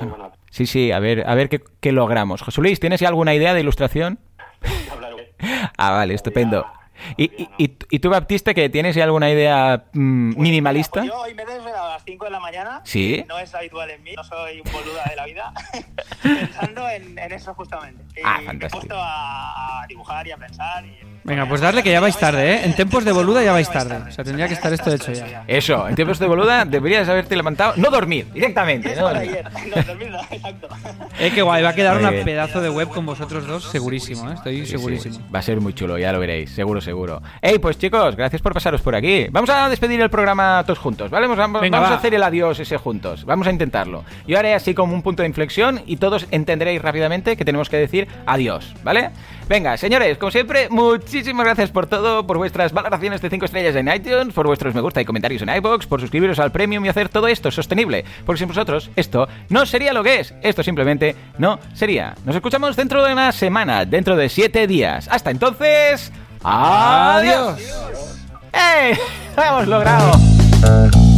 sí, sí, a ver, a ver qué, qué logramos. José Luis, ¿tienes ya alguna idea de ilustración? Ah, vale, estupendo. ¿Y, y, y- y tú, Baptiste, que tienes alguna idea mm, Pues, minimalista? mira, pues yo hoy me he desvelado a las 5 de la mañana. Sí. No es habitual en mí, no soy un boluda de la vida. pensando en, en eso justamente. Y Ah, me he fantástico. puesto a, a dibujar y a pensar. Y... Venga, pues darle que ya vais tarde, ¿eh? En tiempos de boluda ya vais tarde. O sea, tendría que estar esto hecho ya. Eso, en tiempos de boluda deberías haberte levantado, no dormir, directamente. No dormir. ayer. No, dormir no, exacto. Eh, qué guay, va a quedar bien. pedazo de web con vosotros dos, segurísimo, ¿eh? Estoy Sí, segurísimo. sí, va a ser muy chulo, ya lo veréis, seguro, seguro. Ey, pues chicos, gracias por pasaros por aquí. Vamos a despedir el programa todos juntos, ¿vale? Vamos, vamos- Venga, vamos a va. hacer el adiós ese juntos. Vamos a intentarlo. Yo haré así como un punto de inflexión y todos entenderéis rápidamente que tenemos que decir adiós, ¿vale? Venga, señores, como siempre, muchísimas gracias por todo, por vuestras valoraciones de 5 estrellas en iTunes, por vuestros me gusta y comentarios en iBox, por suscribiros al Premium y hacer todo esto sostenible. Porque sin vosotros esto no sería lo que es. Esto simplemente no sería. Nos escuchamos dentro de una semana, dentro de 7 días. Hasta entonces, adiós. ¡Eh! ¡Lo hemos logrado!